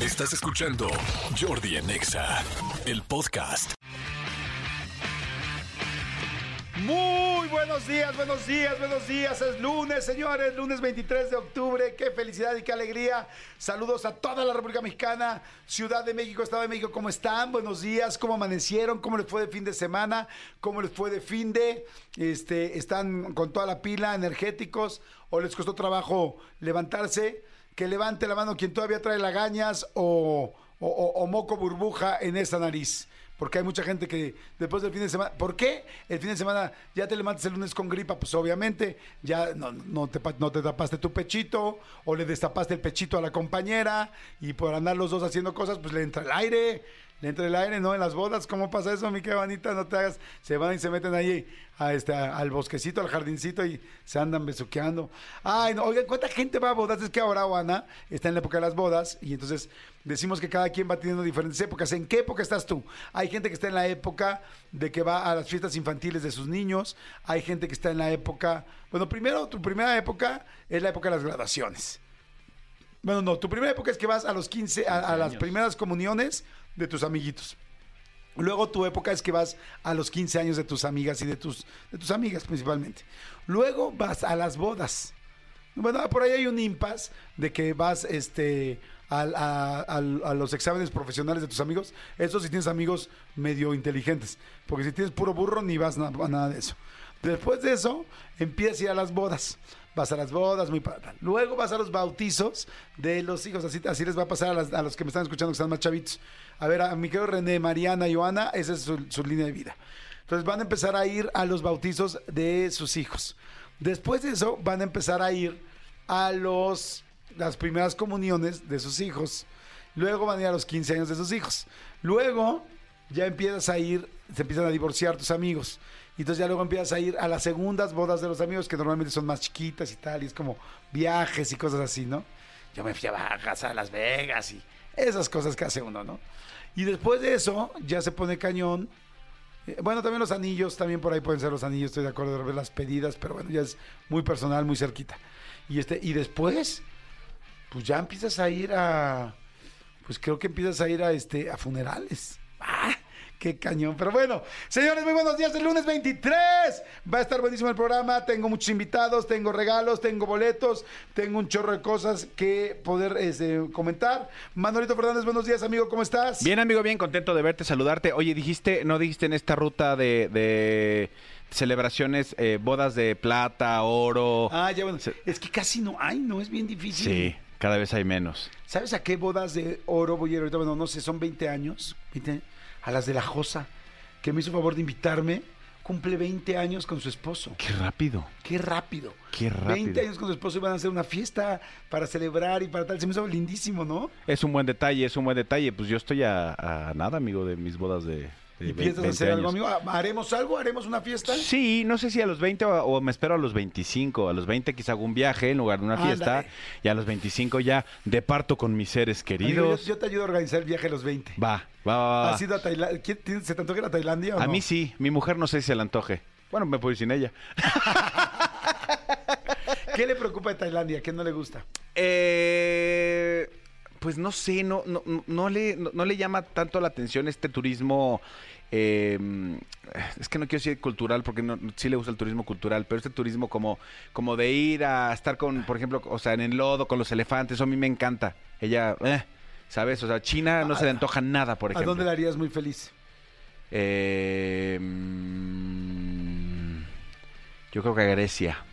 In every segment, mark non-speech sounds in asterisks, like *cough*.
Estás escuchando Jordi en Exa, el podcast. Muy buenos días, buenos días, buenos días. Es lunes, señores, lunes 23 de octubre. Qué felicidad y qué alegría. Saludos a toda la República Mexicana, Ciudad de México, Estado de México. ¿Cómo están? Buenos días. ¿Cómo amanecieron? ¿Cómo les fue de fin de semana? ¿Cómo les fue de fin de? Este, ¿Están con toda la pila, energéticos? ¿O les costó trabajo levantarse? Que levante la mano quien todavía trae lagañas o, o, moco burbuja en esa nariz. Porque hay mucha gente que después del fin de semana. ¿Por qué? El fin de semana ya te levantas el lunes con gripa, pues obviamente ya no, te, no te tapaste tu pechito o le destapaste el pechito a la compañera y por andar los dos haciendo cosas, pues le entra el aire. Le entra el aire, ¿no? En las bodas, ¿cómo pasa eso, mi vanita? No te hagas. Se van y se meten ahí a este, a- al bosquecito, al jardincito y se andan besuqueando. Ay, no, oigan, ¿cuánta gente va a bodas? Es que ahora, Ana, está en la época de las bodas y entonces decimos que cada quien va teniendo diferentes épocas. ¿En qué época estás tú? Hay gente que está en la época de que va a las fiestas infantiles de sus niños. Hay gente que está en la época. Bueno, primero, tu primera época es la época de las graduaciones. Bueno, no, tu primera época es que vas a los 15, a, a las primeras comuniones de tus amiguitos. Luego tu época es que vas a los 15 años de tus amigas y de tus, de tus amigas principalmente. Luego vas a las bodas. Bueno, por ahí hay un impas de que vas este, a, a los exámenes profesionales de tus amigos. Eso si tienes amigos medio inteligentes. Porque si tienes puro burro, ni vas a nada de eso. Después de eso, empiezas a ir a las bodas. Vas a las bodas, muy padre. Luego vas a los bautizos de los hijos. Así, así les va a pasar a, los que me están escuchando, que están más chavitos. A ver, a mi querido René, Mariana Joana, esa es su, su línea de vida. Entonces van a empezar a ir a los bautizos de sus hijos. Después de eso, van a empezar a ir a los, las primeras comuniones de sus hijos. Luego van a ir a los 15 años de sus hijos. Luego ya empiezas a ir, se empiezan a divorciar tus amigos. Y entonces ya luego empiezas a ir a las segundas bodas de los amigos, que normalmente son más chiquitas y tal, y es como viajes y cosas así, ¿no? Yo me fui a Bajas, a Las Vegas y esas cosas que hace uno, ¿no? Y después de eso ya se pone cañón. Eh, Bueno, también los anillos, también por ahí pueden ser los anillos, estoy de acuerdo de ver las pedidas, pero bueno, ya es muy personal, muy cerquita. Y este, y después, pues ya empiezas a ir a, pues creo que empiezas a ir a este, a funerales. ¡Ah! ¡Qué cañón! Pero bueno, señores, muy buenos días. El lunes 23 va a estar buenísimo el programa. Tengo muchos invitados, tengo regalos, tengo boletos, tengo un chorro de cosas que poder este, comentar. Manolito Fernández, buenos días, amigo, ¿cómo estás? Bien, amigo, bien contento de verte, saludarte. Oye, dijiste, no dijiste en esta ruta de, de celebraciones, eh, bodas de plata, oro. Ah, ya bueno. Es que casi no hay, ¿no? Es bien difícil. Sí, cada vez hay menos. ¿Sabes a qué bodas de oro voy a ir ahorita? Bueno, no sé, son 20 años. 20 años, a las de la Josa, que me hizo favor de invitarme. Cumple 20 años con su esposo. Qué rápido. Qué rápido. Qué rápido. 20 años con su esposo y van a hacer una fiesta para celebrar y para tal. Se me hizo lindísimo, ¿no? Es un buen detalle, es un buen detalle. Pues yo estoy a, a nada, amigo, de mis bodas de, de ¿Y piensas 20 hacer algo, amigo? ¿Haremos algo? ¿Haremos una fiesta? Sí, no sé si a los 20 o, o me espero a los 25. A los 20 quizá hago un viaje en lugar de una fiesta. Y a los 25 ya departo con mis seres Amigo, queridos. yo, yo te ayudo a organizar el viaje a los 20. Va, va, va. ¿Has ido a Tailandia? ¿Quién- tienes- ¿Se te antoja ir a Tailandia o A no? mí sí, mi mujer no sé si se le antoje. Bueno, me puedo ir sin ella. *laughs* ¿Qué le preocupa de Tailandia? ¿Qué no le gusta? Eh, pues no sé, no, no, no- le, no, no le llama tanto la atención este turismo. eh, es que no quiero decir cultural porque no, sí le gusta el turismo cultural, pero este turismo como, como de ir a estar con, por ejemplo, o sea, en el lodo con los elefantes, eso a mí me encanta. Ella, eh, ¿sabes? O sea, China no se le antoja nada, por ¿A ejemplo. dónde la harías muy feliz? Eh, yo creo que a Grecia.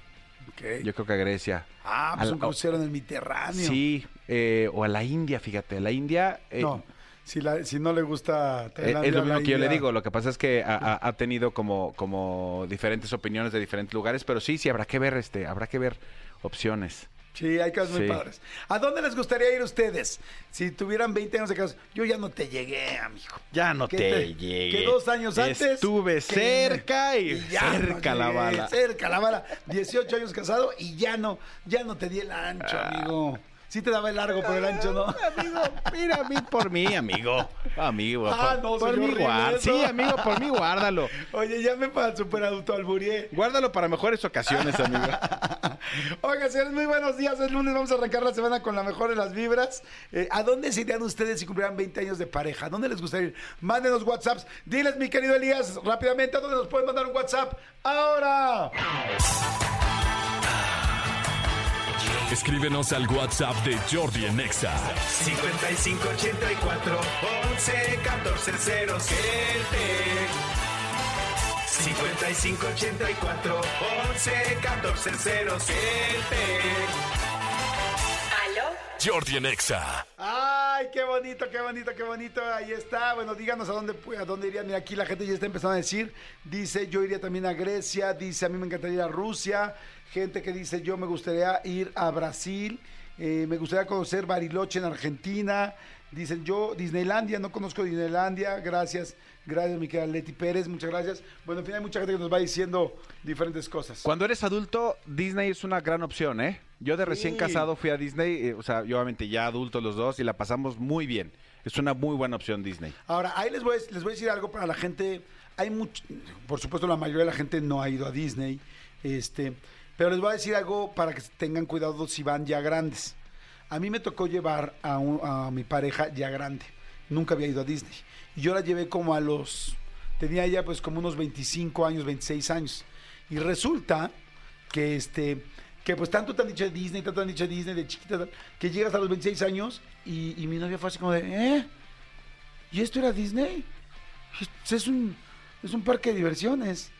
Yo creo que a Grecia. Ah, pues Al- un crucero en el Mediterráneo. Sí, eh, o a la India, fíjate. La India. eh, no, si, la- si no le gusta eh, Tailandia. es lo mismo que yo le digo. Lo que pasa es que ha, ha- ha tenido como, como diferentes opiniones de diferentes lugares, pero sí, sí habrá que ver, este, habrá que ver opciones. Sí, hay cosas muy padres. ¿A dónde les gustaría ir ustedes? Si tuvieran 20 años de casados. Yo ya no te llegué, amigo. Ya no ¿Qué te llegué. Que dos años antes. Estuve cerca y cerca la llegué, bala. Cerca la bala. 18 años casado y ya no, ya no te di el ancho, Ah. amigo. Sí te daba el largo, pero el ancho no. Amigo, mira a mí por mí, amigo. Amigo, Ah, por, no, por mí guárdalo. Sí, amigo, por mí guárdalo. Oye, llame para el superadulto alburié. Guárdalo para mejores ocasiones, amigo. *laughs* Oigan, señores, muy buenos días. Es lunes, vamos a arrancar la semana con la mejor de las vibras. Eh, ¿A dónde se irían ustedes si cumplieran 20 años de pareja? ¿A dónde les gustaría ir? Mándenos WhatsApps. Diles, mi querido Elías, rápidamente, ¿a dónde nos pueden mandar un WhatsApp? ¡Ahora! Escríbenos al WhatsApp de Jordi en Exa. 5584 11 14 0 5584 11 14 0 ¿Aló? Jordi en Exa. ¡Ay, qué bonito, qué bonito, qué bonito! Ahí está. Bueno, díganos a dónde, a dónde irían. Mira, aquí la gente ya está empezando a decir. Dice, yo iría también a Grecia. Dice, a mí me encantaría ir a Rusia. Gente que dice, yo me gustaría ir a Brasil. Eh, me gustaría conocer Bariloche en Argentina. Dicen, yo, Disneylandia, no conozco Disneylandia. Gracias, gracias, mi querida Leti Pérez. Muchas gracias. Bueno, en fin, hay mucha gente que nos va diciendo diferentes cosas. Cuando eres adulto, Disney es una gran opción, ¿eh? Yo de recién Sí. casado fui a Disney, eh, o sea, yo obviamente ya adultos los dos y la pasamos muy bien. Es una muy buena opción Disney. Ahora, ahí les voy, a- les voy a decir algo para la gente. Hay mucho, por supuesto, la mayoría de la gente no ha ido a Disney. Este, pero les voy a decir algo para que tengan cuidado si van ya grandes. A mí me tocó llevar a, mi pareja ya grande. Nunca había ido a Disney. Y yo la llevé como a los. Tenía ella pues como unos 25 años, 26 años. Y resulta que este. Que pues tanto te han dicho de Disney, tanto te han dicho de Disney, de chiquita, que llegas a los 26 años y, mi novia fue así como de, ¿eh? ¿Y esto era Disney? Es un, es un parque de diversiones.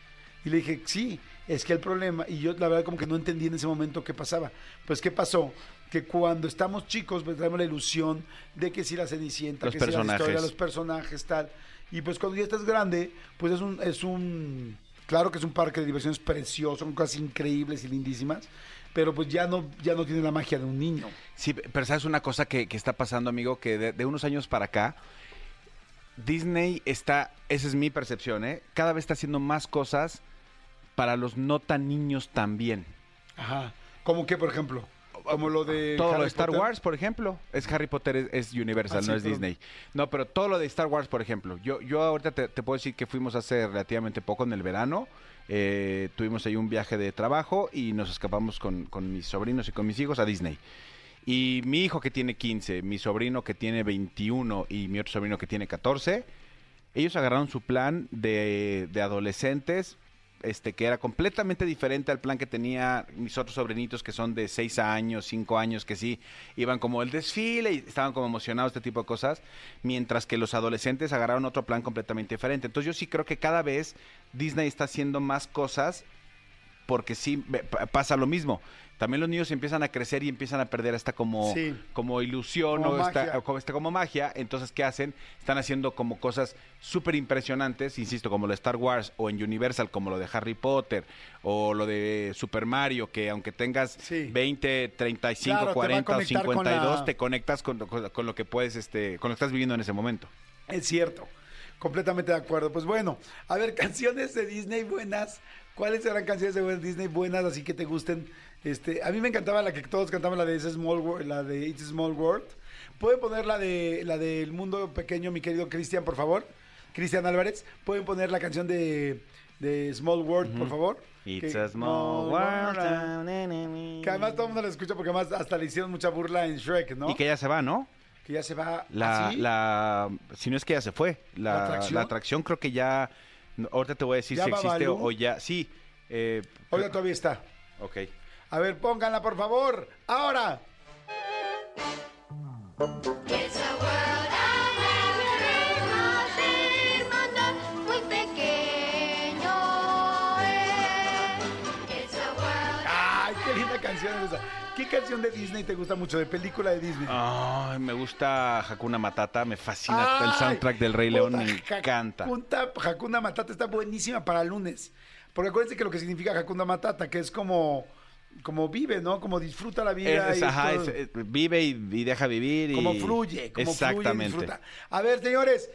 Y le dije, sí, es que el problema, y yo la verdad como que no entendí en ese momento qué pasaba. Pues qué pasó, que cuando estamos chicos pues traemos la ilusión de que si la Cenicienta, Los que si la historia, los personajes, tal. Y pues cuando ya estás grande, pues es un, es un, claro que es un parque de diversiones precioso, son cosas increíbles y lindísimas, pero pues ya no, ya no tiene la magia de un niño. Sí, pero sabes una cosa que, que está pasando, amigo, que de, de unos años para acá, Disney está, esa es mi percepción, ¿eh? Cada vez está haciendo más cosas para los no tan niños también. Ajá. ¿Cómo que, por ejemplo? Como lo de Todo lo de Star Potter. Wars, por ejemplo, es Harry Potter, es, es Universal, Ah, sí, no es. Disney. No, pero todo lo de Star Wars, por ejemplo, yo, yo ahorita te, te puedo decir que fuimos hace relativamente poco en el verano. eh, tuvimos ahí un viaje de trabajo y nos escapamos con, con mis sobrinos y con mis hijos a Disney. Y mi hijo que tiene 15, mi sobrino que tiene 21 y mi otro sobrino que tiene 14, ellos agarraron su plan de, de adolescentes, este, que era completamente diferente al plan que tenía mis otros sobrinitos que son de 6 años, 5 años, que sí, iban como el desfile y estaban como emocionados, este tipo de cosas, mientras que los adolescentes agarraron otro plan completamente diferente. Entonces yo sí creo que cada vez Disney está haciendo más cosas porque sí pasa lo mismo. También los niños empiezan a crecer y empiezan a perder esta como, Sí. como ilusión Como o esta, o como, esta como magia. Entonces, ¿qué hacen? Están haciendo como cosas súper impresionantes, insisto, como lo de Star Wars o en Universal, como lo de Harry Potter o lo de Super Mario, que aunque tengas Sí. 20, 35, Claro, te va a 40 o conectar con 52, la- te conectas con, con- con lo que puedes, este, con lo que estás viviendo en ese momento. Es cierto, completamente de acuerdo. Pues bueno, a ver, *laughs* canciones de Disney buenas. ¿Cuáles serán canciones de Disney buenas así que te gusten? Este, a mí me encantaba la que todos cantaban, la de It's a Small World, la de It's a Small World. ¿Pueden poner la de la del mundo pequeño, mi querido Cristian, por favor? Cristian Álvarez, ¿pueden poner la canción de, de Small World, por favor? It's Que- a small world. Que además todo el mundo la escucha porque además hasta le hicieron mucha burla en Shrek, ¿no? Y que ya se va, ¿no? Que ya se va La, así. la, si no es que ya se fue. La, ¿La la atracción? creo que ya, ahorita te voy a decir ¿Ya si existe o, ya, sí. Eh, todavía está. ok. A ver, pónganla, por favor. Ahora. It's a world alegre, el mundo muy pequeño es. It's a world ¡Ay, qué linda canción es esa! ¿Qué canción de Disney te gusta mucho? ¿De película de Disney? Ay, me gusta Hakuna Matata, me fascina el soundtrack del Rey León, me encanta. Hakuna, Hakuna Matata está buenísima para lunes. Porque acuérdense que lo que significa Hakuna Matata, que es como, como vive, ¿no? Como disfruta la vida. Es- es- y ajá, todo. es- es- vive y, y deja vivir. y- como fluye, como fluye y disfruta. A ver, señores,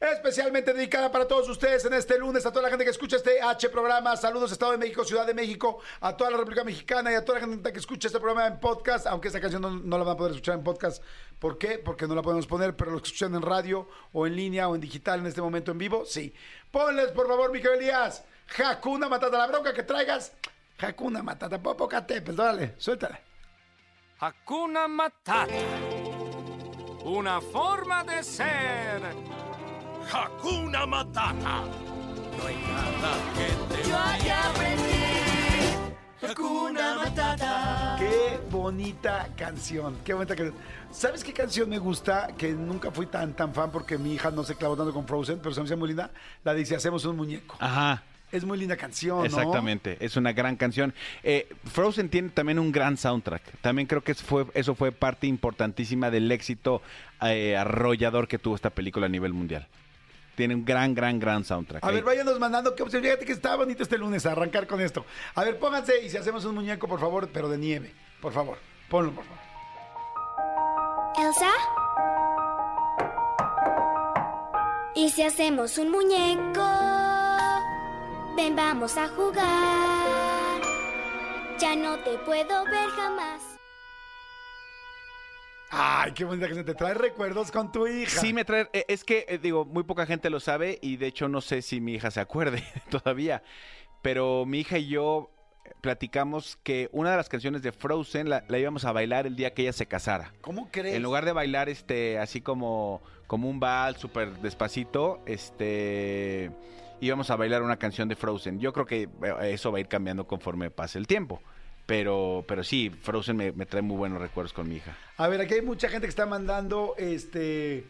Especialmente dedicada para todos ustedes en este lunes, a toda la gente que escucha este H programa. Saludos, Estado de México, Ciudad de México, a toda la República Mexicana y a toda la gente que escucha este programa en podcast. Aunque esta canción no, no la van a poder escuchar en podcast. ¿Por qué? Porque no la podemos poner, pero los que escuchan en radio o en línea o en digital en este momento en vivo, sí. Ponles, por favor, Miguel Elías, Hakuna Matata, la bronca que traigas. Hakuna Matata, Popocate, perdónale, suéltala. Hakuna Matata. Una forma de ser. Hakuna Matata. No hay nada que te Yo ya aprendí. Hakuna Matata. Qué bonita canción, qué bonita canción. ¿Sabes qué canción me gusta? Que nunca fui tan tan fan porque mi hija no se clavó tanto con Frozen, pero se me hace muy linda. La dice Hacemos un muñeco. Ajá. Es muy linda canción, ¿no? Exactamente, es una gran canción. Eh, Frozen tiene también un gran soundtrack. También creo que es- fue, eso fue parte importantísima del éxito eh, arrollador que tuvo esta película a nivel mundial. Tiene un gran, gran, gran soundtrack. A ver, váyanos mandando qué opción. Fíjate que está bonito este lunes arrancar con esto. A ver, pónganse y si hacemos un muñeco, por favor, pero de nieve. Por favor, ponlo, por favor. Elsa. ¿Y si hacemos un muñeco? Ven, vamos a jugar. Ya no te puedo ver jamás. Ay, qué bonita canción. Te trae recuerdos con tu hija. Sí, me trae. eh, Es que, eh, digo, muy poca gente lo sabe y de hecho no sé si mi hija se acuerde *laughs* todavía. Pero mi hija y yo platicamos que una de las canciones de Frozen la, la íbamos a bailar el día que ella se casara. ¿Cómo crees? En lugar de bailar este así como, como un vals súper despacito, este íbamos a bailar una canción de Frozen. Yo creo que eso va a ir cambiando conforme pase el tiempo. Pero, pero sí, Frozen me, me trae muy buenos recuerdos con mi hija. A ver, aquí hay mucha gente que está mandando este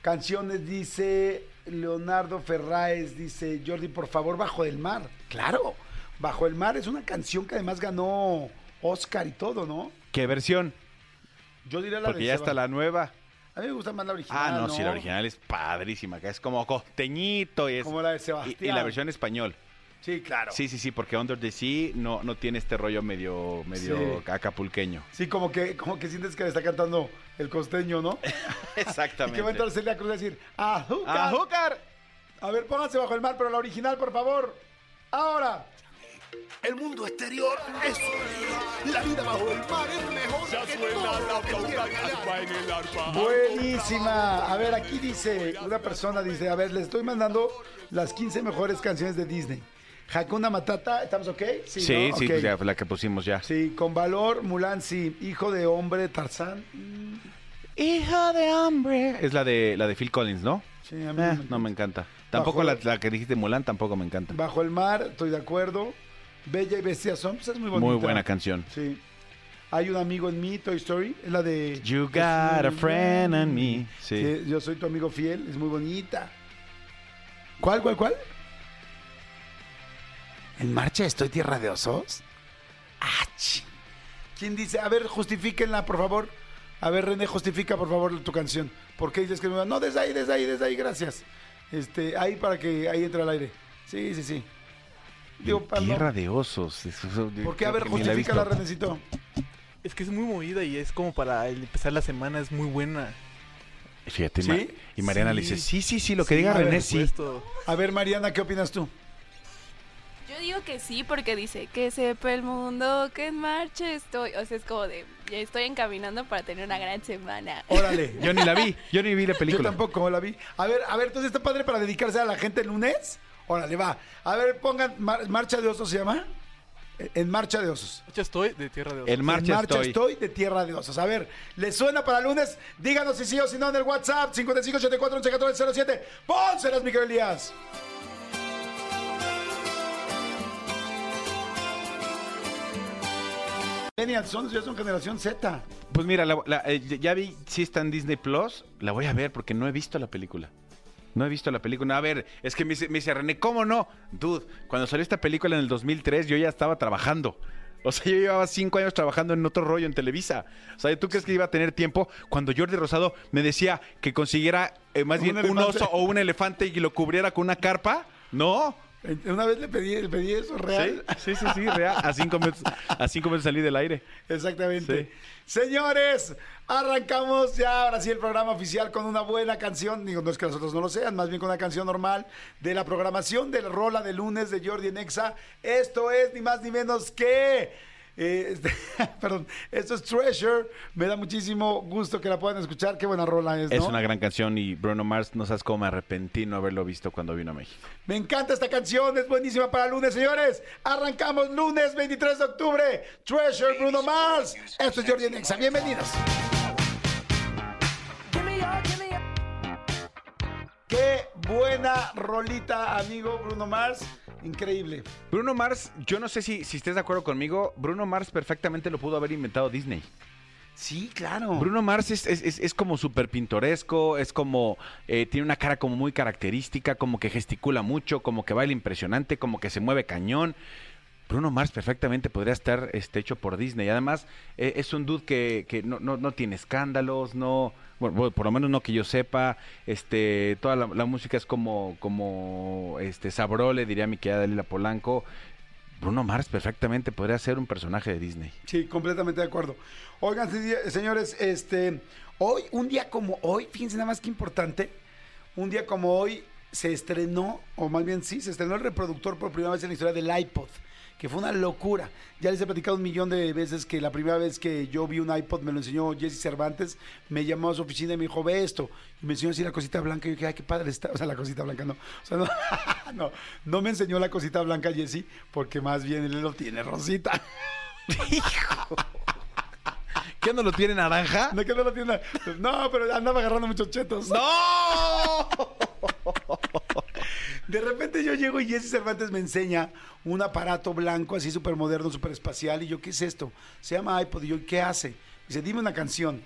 canciones, dice Leonardo Ferraes, dice Jordi, por favor, Bajo del Mar. Claro, Bajo el Mar es una canción que además ganó Oscar y todo, ¿no? ¿Qué versión? Yo diría la Porque de ya está la nueva. A mí me gusta más la original. Ah, no, sí, la original es padrísima, que es como costeñito y es Como la de y, Sebastián. y la versión español. Sí, claro. Sí, sí, sí, porque Under the Sea no, no tiene este rollo medio, medio Sí. acapulqueño. Sí, como que, como que sientes que le está cantando el costeño, ¿no? *laughs* *laughs* Y Exactamente. que va a entrar Celia Cruz a decir, ¡Azúcar! ¡Azúcar! A ver, pónganse bajo el mar, pero la original, por favor. Ahora. El mundo exterior es. La vida bajo el mar es mejor que todo lo que tiene allá. Buenísima. A ver, aquí dice, una persona dice, a ver, les estoy mandando las 15 mejores canciones de Disney. Hakuna Matata, ¿estamos ok? Sí, ¿no? sí, ya, la que pusimos ya. Sí, con valor, Mulan, sí. Hijo de hombre, Tarzán. Hija de hambre. Es la de la de Phil Collins, ¿no? Sí, a mí Eh, me no me encanta. Tampoco la, la que dijiste Mulan, tampoco me encanta. Bajo el mar, estoy de acuerdo. Bella y Bestia son, pues es muy bonita. Muy buena canción. Sí. Hay un amigo en mí, Toy Story, es la de... You got a friend in me. Sí. Sí, yo soy tu amigo fiel, es muy bonita. ¿Cuál, cuál, cuál? ¿En marcha estoy tierra de osos? Chi. ¿Quién dice? A ver, justifíquenla, por favor. A ver, René, justifica, por favor, tu canción. ¿Por qué dices que no? No, desde ahí, desde ahí, desde ahí, gracias. Este, ahí para que ahí entre al aire. Sí, sí, sí. Digo. Tierra de osos. Eso- eso- ¿Por qué? A ver, ni la. Renecito. Es que es muy movida y es como para empezar la semana, es muy buena. Fíjate, ¿Sí? Ma- y Mariana le dice, sí, sí, sí, lo que Sí, diga René, sí. supuesto. A ver, Mariana, ¿qué opinas tú? Yo digo que sí, porque dice que sepa el mundo que en marcha estoy. O sea, es como de, ya estoy encaminando para tener una gran semana. Órale. Yo ni la vi, yo ni vi la Yo película. tampoco la vi. A ver, a ver, entonces está padre para dedicarse a la gente el lunes. Órale, va. A ver, pongan Mar- Marcha de Osos, ¿se llama? En Marcha de Osos. Marcha estoy de Tierra de Osos. En marcha, en marcha estoy. de Tierra de Osos. A ver, ¿les suena para lunes? Díganos si sí o si no en el WhatsApp 5584 11 07. Pónselas, Miguel Elías. Son, ya son generación Z. Pues mira, la- la- eh, ya vi, si está en Disney Plus, la voy a ver porque no he visto la película. No he visto la película. A ver, es que me dice, me dice René, ¿cómo no? Dude, cuando salió esta película en el 2003, yo ya estaba trabajando. O sea, yo llevaba cinco años trabajando en otro rollo en Televisa. O sea, ¿tú crees que iba a tener tiempo? Cuando Jordi Rosado me decía que consiguiera eh, más Un bien un oso o un elefante y lo cubriera con una carpa. No, Una vez le pedí, le pedí eso, real. Sí, sí, sí, sí, real. A cinco minutos, a cinco minutos salí del aire. Exactamente. Señores, arrancamos ya ahora sí el programa oficial con una buena canción. Digo, no es que los otros no lo sean, más bien con una canción normal de la programación de la rola de lunes de Jordi Nexa. Esto es ni más ni menos que. Eh, este, *laughs* perdón, esto es Treasure. Me da muchísimo gusto que la puedan escuchar. Qué buena rola es, ¿no? Es una gran canción y Bruno Mars, no sabes cómo me arrepentí no haberlo visto cuando vino a México. Me encanta esta canción, es buenísima para lunes, señores. Arrancamos lunes 23 de octubre. Treasure, Bruno Mars. Esto es Jordi Nexa. Bienvenidos. Qué buena rolita, amigo Bruno Mars. Increíble. Bruno Mars, yo no sé si, si estés de acuerdo conmigo, Bruno Mars perfectamente lo pudo haber inventado Disney. Sí, claro. Bruno Mars es, es- es- es como súper pintoresco, es como, eh, tiene una cara como muy característica, como que gesticula mucho, como que baila impresionante, como que se mueve cañón. Bruno Mars perfectamente podría estar este, hecho por Disney. Además, eh, es un dude que, que no, no- no tiene escándalos, no, bueno, por lo menos no que yo sepa. Este, toda la, música es como, como este, sabrole, diría mi querida Dalila Polanco. Bruno Mars perfectamente podría ser un personaje de Disney. Sí, completamente de acuerdo. Oigan, se- señores, este, hoy, un día como hoy, fíjense nada más que importante, un día como hoy se estrenó, o más bien sí, se estrenó el reproductor por primera vez en la historia del iPod, que fue una locura. Ya les he platicado un millón de veces que la primera vez que yo vi un iPod me lo enseñó Jesse Cervantes, me llamó a su oficina y me dijo, ve esto. Y me enseñó así la cosita blanca y yo dije, ay, qué padre está. O sea, la cosita blanca no. O sea, no, *laughs* no, no me enseñó la cosita blanca Jesse, porque más bien él lo tiene rosita. *laughs* ¿Qué no lo tiene naranja? No, que no lo tiene. No, pero andaba agarrando muchos chetos. ¡No! De repente yo llego y Jesse Cervantes me enseña un aparato blanco así súper moderno, súper espacial. Y yo, ¿qué es esto? Se llama iPod. Y yo, ¿qué hace? Dice, dime una canción.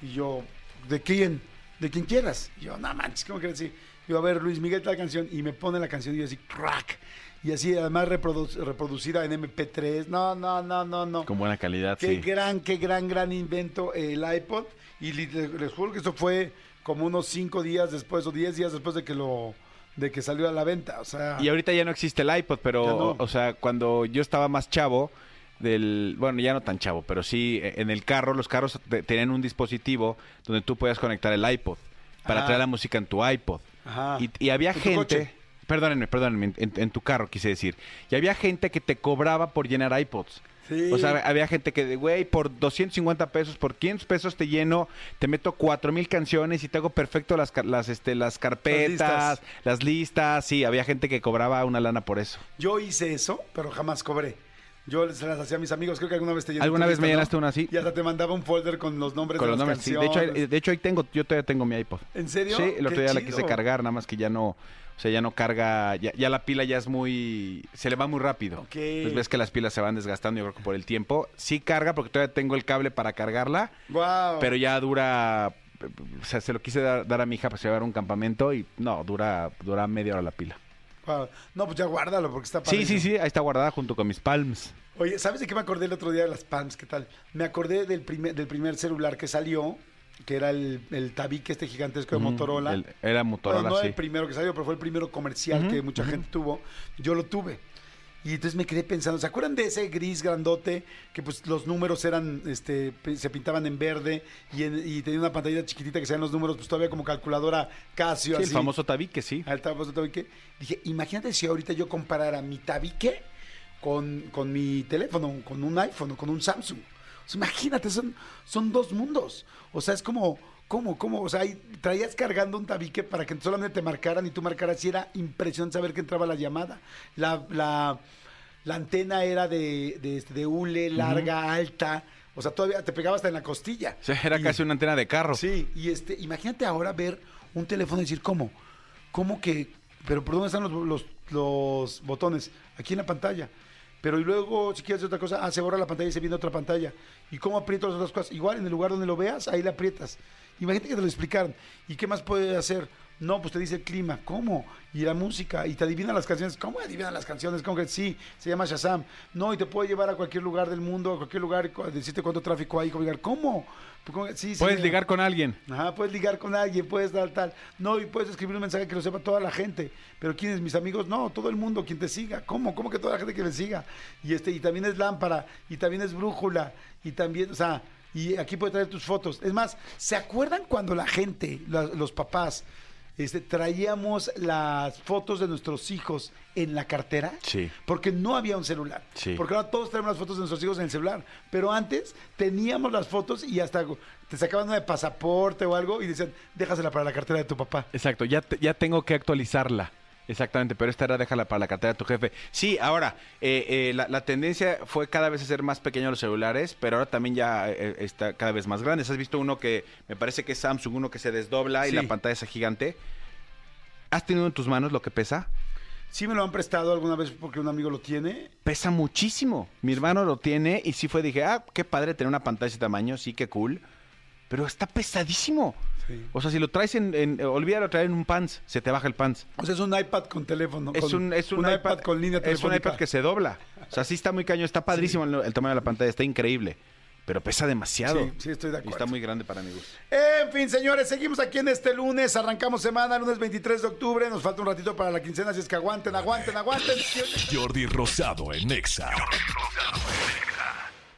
Y yo, ¿de quién? De quien quieras. Y yo, no manches, ¿cómo que decir? Yo, a ver, Luis Miguel, tal canción. Y me pone la canción y yo así, crack. Y así, además, reprodu- reproducida en MP3. No, no, no, no, no. Con buena calidad, Qué sí. gran, qué gran, gran invento el iPod. Y les, les juro que esto fue como unos cinco días después o diez días después de que lo de que salió a la venta. O sea, Y ahorita ya no existe el iPod, pero, no. o sea, cuando yo estaba más chavo, del, bueno, ya no tan chavo, pero sí, eh, en el carro, los carros te- tenían un dispositivo donde tú podías conectar el iPod para Ah. traer la música en tu iPod. Ajá. Y, y había ¿En tu gente, coche? perdónenme, perdónenme, en, en tu carro quise decir, y había gente que te cobraba por llenar iPods. Sí. O sea, había gente que, de, güey, por 250 pesos, por 500 pesos te lleno, te meto 4000 canciones y te hago perfecto las, las, este, las carpetas, las listas. listas. Sí, había gente que cobraba una lana por eso. yo hice eso, pero jamás cobré. Yo se las hacía a mis amigos. Creo que alguna vez te llené ¿Alguna vez me llenaste una así? Y hasta te mandaba un folder con los nombres Con de los las nombres, sí. De hecho, canciones. ahí- de hecho, ahí tengo, yo todavía tengo mi iPod. ¿En serio? Sí, el otro día la quise cargar, nada más que ya no, o sea, ya no carga, ya, ya la pila ya es muy, se le va muy rápido. Ok. Pues ves que las pilas se van desgastando, yo creo que por el tiempo. Sí carga, porque todavía tengo el cable para cargarla, pero ya dura, o sea, se lo quise dar, dar a mi hija para llevar a un campamento y no, dura, dura media hora la pila. Guau. No, pues ya guárdalo porque está Sí, padrísimo. sí, sí, ahí está guardada junto con mis palms. Oye, ¿sabes de qué me acordé el otro día de las Palms? ¿Qué tal? Me acordé del primer, del primer celular que salió, que era el, el tabique este gigantesco de Motorola. el- era Motorola, Bueno, no sí. el primero que salió, pero fue el primero comercial que mucha gente tuvo. Yo lo tuve. Y entonces me quedé pensando, ¿se acuerdan de ese gris grandote que pues los números eran, este, se pintaban en verde y, en- y tenía una pantalla chiquitita que sean los números, pues todavía como calculadora Casio, Sí, el así. famoso tabique, sí. Al famoso tabique. Dije, imagínate si ahorita yo comparara mi tabique con, con mi teléfono, con un iPhone o con un Samsung. Sea, imagínate, son, son dos mundos. O sea, es como, ¿cómo, cómo? O sea, ahí traías cargando un tabique para que solamente te marcaran y tú marcaras y era impresionante saber que entraba la llamada. La, la, la antena era de, de, este, de hule, larga, alta. O sea, todavía te pegaba hasta en la costilla. O sea, era Y- casi una antena de carro. Sí, y este, imagínate ahora ver un teléfono y decir, ¿cómo? ¿Cómo que? Pero ¿por dónde están los, los, los botones? Aquí en la pantalla. Pero y luego, si quieres hacer otra cosa, ah, se borra la pantalla y se viene otra pantalla. ¿Y cómo aprieto las otras cosas? Igual, en el lugar donde lo veas, ahí le aprietas. Imagínate que te lo explicaran. ¿Y qué más puede hacer? No, pues te dice el clima. ¿Cómo? Y la música. Y te adivina las canciones. ¿Cómo adivina las canciones? ¿Cómo que sí? Se llama Shazam. No, y te puede llevar a cualquier lugar del mundo, a cualquier lugar, decirte cuánto tráfico hay. ¿Cómo? Sí, sí, Puedes mira. ligar con alguien. Ajá, puedes ligar con alguien, puedes tal, tal. No, y puedes escribir un mensaje que lo sepa toda la gente. Pero ¿quiénes? Mis amigos, no, todo el mundo, quien te siga. ¿Cómo? ¿Cómo que toda la gente que me siga? Y este, y también es lámpara, y también es brújula, y también, o sea, y aquí puedes traer tus fotos. Es más, ¿se acuerdan cuando la gente, la- los papás, este, traíamos las fotos de nuestros hijos en la cartera? Sí. Porque no había un celular. Sí. Porque ahora todos tenemos las fotos de nuestros hijos en el celular. Pero antes teníamos las fotos y hasta te sacaban una de pasaporte o algo y decían, déjasela para la cartera de tu papá. Exacto, ya, te- ya tengo que actualizarla. Exactamente, pero esta era déjala para la cartera de tu jefe. Sí, ahora, eh, eh, la, la tendencia fue cada vez hacer más pequeños los celulares, pero ahora también ya eh, está cada vez más grandes. ¿Has visto uno que me parece que es Samsung, uno que se desdobla y la pantalla es gigante? ¿Has tenido en tus manos lo que pesa? Sí me lo han prestado alguna vez porque un amigo lo tiene. Pesa muchísimo. Mi hermano lo tiene y sí fue, dije, ah, qué padre tener una pantalla de ese tamaño, sí, qué cool. Pero está pesadísimo. Sí. O sea, si lo traes en, en olvídalo traer en un pants, se te baja el pants. O sea, es un iPad con teléfono. Es con- un, es un, iPad, con línea Es un telefónica. iPad que se dobla. O sea, sí está muy caño, está padrísimo el, el tamaño de la pantalla, está increíble. Pero pesa demasiado. Sí, sí, estoy de Y acuerdo. está muy grande para mi gusto. En fin, señores, seguimos aquí en este lunes. Arrancamos semana, lunes 23 de octubre. Nos falta un ratito para la quincena, así es que aguanten, aguanten, aguanten. Jordi Rosado en Exa.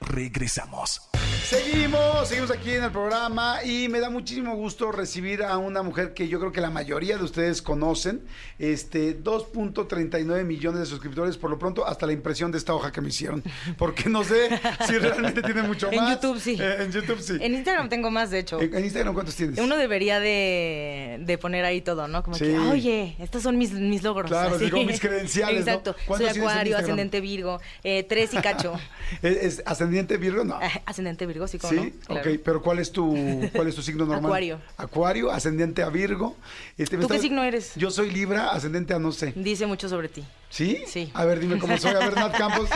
Regresamos. Seguimos, seguimos aquí en el programa y me da muchísimo gusto recibir a una mujer que yo creo que la mayoría de ustedes conocen. Este, 2.39 millones de suscriptores, por lo pronto, hasta la impresión de esta hoja que me hicieron. Porque no sé si *laughs* realmente tiene mucho En más. YouTube, sí. Eh, en YouTube sí. En Instagram tengo más, de hecho. En, en Instagram, ¿cuántos tienes? Uno debería de, de poner ahí todo, ¿no? Como Sí. que, oye, estos son mis, mis logros. Claro, así. digo, mis credenciales, ¿no? Exacto. Soy ¿Cuántos tienes en acuario, ascendente Virgo, eh, tres y cacho. *laughs* ¿Es, es ascendiente Virgo? No. *laughs* Ah, ascendente Virgo, sí, como Sí, no. Claro. ok, pero ¿cuál es tu *laughs* cuál es tu signo normal? Acuario. Acuario, ascendente a Virgo. Este, ¿Tú qué estás- signo eres? Yo soy Libra, ascendente a no sé. Dice mucho sobre ti. ¿Sí? Sí. A ver, dime cómo soy. A ver, Nat *laughs* Campos,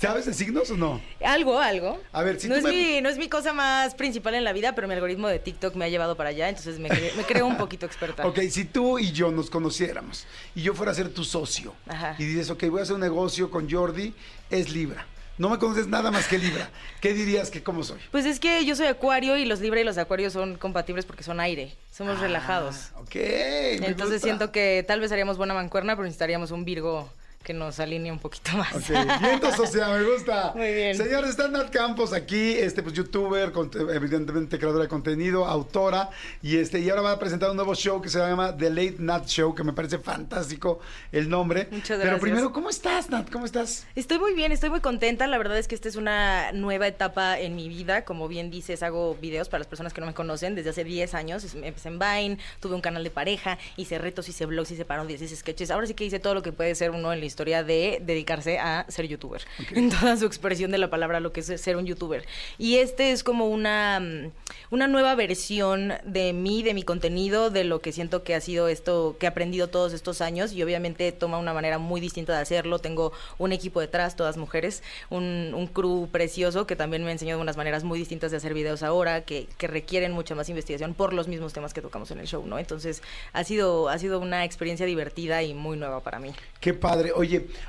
¿sabes de signos o no? Algo, algo. A ver, si no, tú es me- mi, no es mi cosa más principal en la vida, pero mi algoritmo de TikTok me ha llevado para allá, entonces me, cre- me creo un poquito experta. Ok, si tú y yo nos conociéramos y yo fuera a ser tu socio Ajá. y dices, ok, voy a hacer un negocio con Jordi, es Libra. No me conoces nada más que Libra. ¿Qué dirías que cómo soy? Pues es que yo soy acuario y los libra y los acuarios son compatibles porque son aire, somos relajados. Ah, Ok. me Entonces gusta. siento que tal vez haríamos buena mancuerna, pero necesitaríamos un Virgo que nos alinee un poquito más. Ok, viento social, me gusta. *laughs* Muy bien. Señores, está Nat Campos aquí, este, pues, youtuber, conte- evidentemente creadora de contenido, autora, y este, y ahora va a presentar un nuevo show que se llama The Late Nat Show, que me parece fantástico el nombre. Muchas Pero gracias. primero, ¿cómo estás, Nat? ¿Cómo estás? Estoy muy bien, estoy muy contenta. La verdad es que esta es una nueva etapa en mi vida. Como bien dices, hago videos para las personas que no me conocen desde hace 10 años. Empecé en Vine, tuve un canal de pareja, hice retos, hice vlogs, hice parodias, hice sketches. Ahora sí que hice todo lo que puede ser uno en la historia de dedicarse a ser youtuber. *laughs* En toda su expresión de la palabra, lo que es ser un youtuber. Y este es como una, mm, una nueva versión de mí, de mi contenido, de lo que siento que ha sido esto, que he aprendido todos estos años. Y obviamente toma una manera muy distinta de hacerlo. Tengo un equipo detrás, todas mujeres, un, un crew precioso que también me ha enseñado unas maneras muy distintas de hacer videos ahora, que, que requieren mucha más investigación por los mismos temas que tocamos en el show, ¿no? Entonces ha sido, ha sido una experiencia divertida y muy nueva para mí. Qué padre. Oye,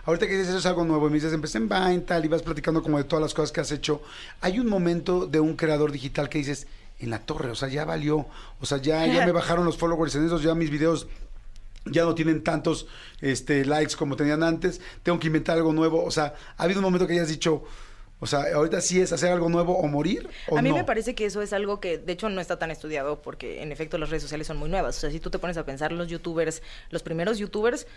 ahorita que dices eso es algo nuevo, y me dices, empecé en Vine, tal, y vas platicando como de todas las cosas que has hecho. Hay un momento de un creador digital que dices, en la torre, o sea, ya valió, o sea, ya, ya me *laughs* bajaron los followers en esos, ya mis videos ya no tienen tantos este, likes como tenían antes, tengo que inventar algo nuevo, o sea, ha habido un momento que hayas dicho, o sea, ahorita sí es hacer algo nuevo o morir, o A mí no? me parece que eso es algo que de hecho no está tan estudiado porque en efecto las redes sociales son muy nuevas. O sea, si tú te pones a pensar los youtubers, los primeros youtubers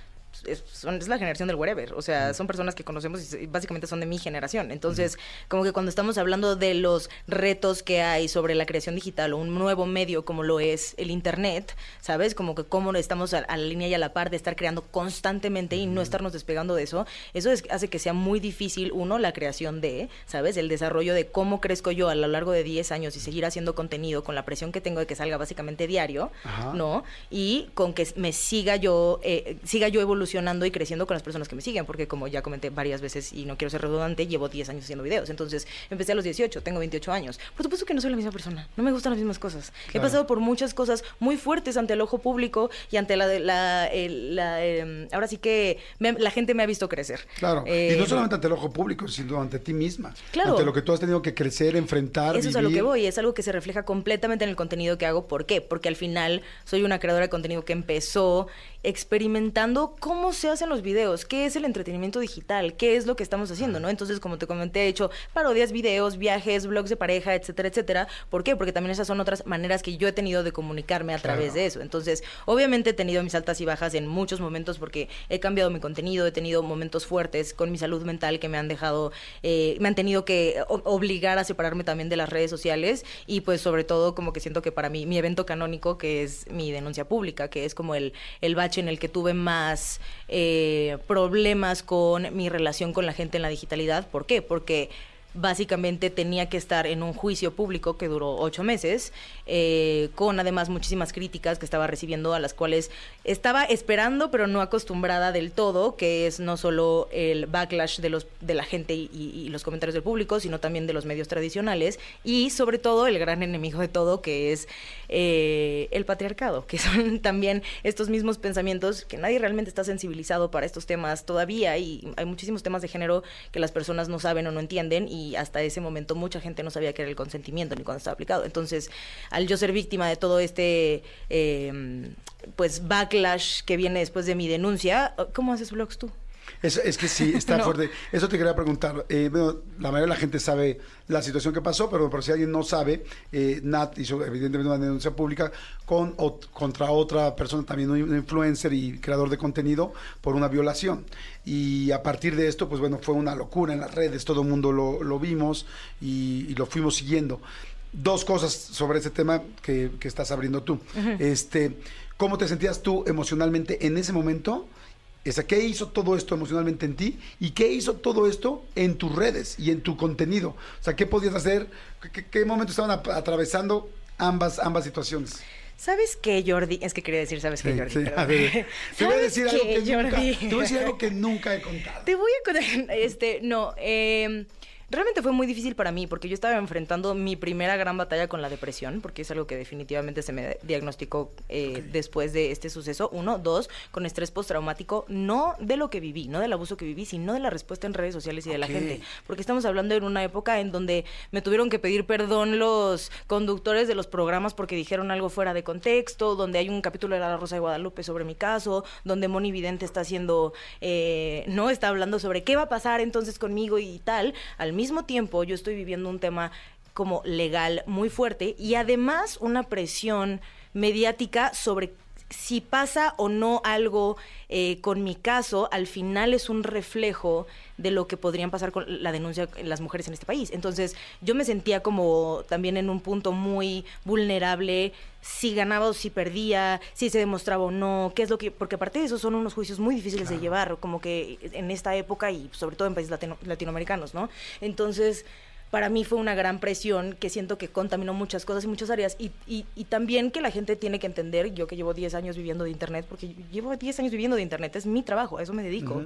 es, son, es la generación del wherever. O sea, son personas que conocemos y básicamente son de mi generación. Entonces, como que cuando estamos hablando de los retos que hay sobre la creación digital o un nuevo medio como lo es el internet, ¿sabes? Como que cómo estamos a, a la línea y a la par de estar creando constantemente y no estarnos despegando de eso, eso es- hace que sea muy difícil, uno, la creación de, ¿sabes? El desarrollo de cómo crezco yo a lo largo de 10 años y seguir haciendo contenido con la presión que tengo de que salga básicamente diario, Ajá. ¿no? Y con que me siga yo, eh, siga yo evolucionando evolucionando y creciendo con las personas que me siguen, porque como ya comenté varias veces y no quiero ser redundante, llevo 10 años haciendo videos. Entonces, empecé a los 18, tengo 28 años. Por supuesto que no soy la misma persona, no me gustan las mismas cosas. He Claro. pasado por muchas cosas muy fuertes ante el ojo público y ante la, la, el- la, em, ahora sí que me- la gente me ha visto crecer. Claro, y Eh, no solamente ante el ojo público, sino ante ti misma. Claro. Ante lo que tú has tenido que crecer, enfrentar, Eso es a lo que vivir. voy, es algo que se refleja completamente en el contenido que hago. ¿Por qué? Porque al final soy una creadora de contenido que empezó experimentando cómo se hacen los videos, qué es el entretenimiento digital, qué es lo que estamos haciendo, ¿no? Entonces, como te comenté, he hecho parodias, videos, viajes, blogs de pareja, etcétera, etcétera. ¿Por qué? Porque también esas son otras maneras que yo he tenido de comunicarme a través de eso. Entonces, obviamente he tenido mis altas y bajas en muchos momentos porque he cambiado mi contenido, he tenido momentos fuertes con mi salud mental que me han dejado, eh, me han tenido que obligar a separarme también de las redes sociales y pues sobre todo como que siento que para mí mi evento canónico que es mi denuncia pública, que es como el, el bache en el que tuve más eh, problemas con mi relación con la gente en la digitalidad. ¿Por qué? Porque básicamente tenía que estar en un juicio público que duró ocho meses, eh, con además muchísimas críticas que estaba recibiendo, a las cuales estaba esperando, pero no acostumbrada del todo, que es no solo el backlash de, los, de la gente y, los comentarios del público, sino también de los medios tradicionales, y sobre todo el gran enemigo de todo, que es eh, el patriarcado, que son *laughs* también estos mismos pensamientos que nadie realmente está sensibilizado para estos temas todavía, y hay muchísimos temas de género que las personas no saben o no entienden, y hasta ese momento mucha gente no sabía qué era el consentimiento ni cuándo estaba aplicado. Entonces, al yo ser víctima de todo este eh, pues backlash que viene después de mi denuncia, ¿cómo haces vlogs tú? Es, es que sí, está *laughs* No. fuerte. Eso te quería preguntar. Eh, bueno, la mayoría de la gente sabe la situación que pasó, pero por si alguien no sabe, eh, Nat hizo evidentemente una denuncia pública con, ot- contra otra persona, también un influencer y creador de contenido, por una violación. Y a partir de esto, pues bueno, fue una locura en las redes, todo el mundo lo, lo vimos y, y lo fuimos siguiendo. Dos cosas sobre ese tema que, que estás abriendo tú. este, ¿Cómo te sentías tú emocionalmente en ese momento? O sea, ¿qué hizo todo esto emocionalmente en ti? ¿Y qué hizo todo esto en tus redes y en tu contenido? O sea, ¿qué podías hacer? ¿Qué, momento estaban atravesando ambas, ambas situaciones? ¿Sabes qué, Jordi? Es que quería decir, ¿sabes qué, Jordi? sí, a ver, *laughs* te voy a ¿Sabes decir algo qué, que nunca, Jordi? te voy a decir algo que *laughs* nunca he contado. Te voy a contar, *laughs* este, no, eh, realmente fue muy difícil para mí porque yo estaba enfrentando mi primera gran batalla con la depresión, porque es algo que definitivamente se me diagnosticó eh, después de este suceso. Uno, dos, con estrés postraumático, no de lo que viví, no del abuso que viví, sino de la respuesta en redes sociales y de la gente. Porque estamos hablando en una época en donde me tuvieron que pedir perdón los conductores de los programas porque dijeron algo fuera de contexto, donde hay un capítulo de La Rosa de Guadalupe sobre mi caso, donde Moni Vidente está haciendo, eh, no está hablando sobre qué va a pasar entonces conmigo y tal. Al mismo tiempo, yo estoy viviendo un tema como legal muy fuerte y además una presión mediática sobre si pasa o no algo eh, con mi caso, al final es un reflejo de lo que podrían pasar con la denuncia de las mujeres en este país. Entonces, yo me sentía como también en un punto muy vulnerable, si ganaba o si perdía, si se demostraba o no, qué es lo que... Porque aparte de eso son unos juicios muy difíciles de llevar, como que en esta época y sobre todo en países latino- latinoamericanos, ¿no? Entonces para mí fue una gran presión que siento que contaminó muchas cosas y muchas áreas. Y, y, y también que la gente tiene que entender, yo que llevo 10 años viviendo de Internet, porque llevo 10 años viviendo de Internet, es mi trabajo, a eso me dedico.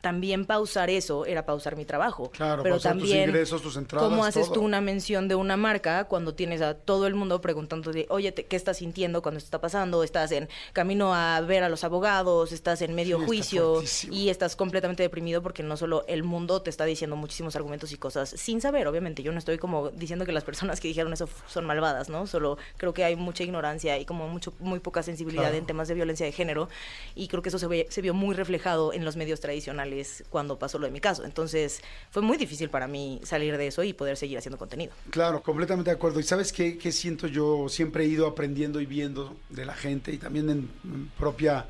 También pausar eso era pausar mi trabajo. Claro, pero pausar tus también ingresos, tus entradas, ¿Cómo haces todo. tú una mención de una marca cuando tienes a todo el mundo preguntándote, oye, te- ¿qué estás sintiendo cuando esto está pasando? Estás en camino a ver a los abogados, estás en medio Sí, juicio y estás completamente deprimido porque no solo el mundo te está diciendo muchísimos argumentos y cosas sin saber, obviamente. Yo no estoy como diciendo que las personas que dijeron eso son malvadas, ¿no? Solo creo que hay mucha ignorancia y como mucho muy poca sensibilidad Claro. en temas de violencia de género y creo que eso se, ve- se vio muy reflejado en los medios tradicionales cuando pasó lo de mi caso. Entonces, fue muy difícil para mí salir de eso y poder seguir haciendo contenido. Claro, completamente de acuerdo. ¿Y sabes qué, qué siento yo? Siempre he ido aprendiendo y viendo de la gente y también en, en propia,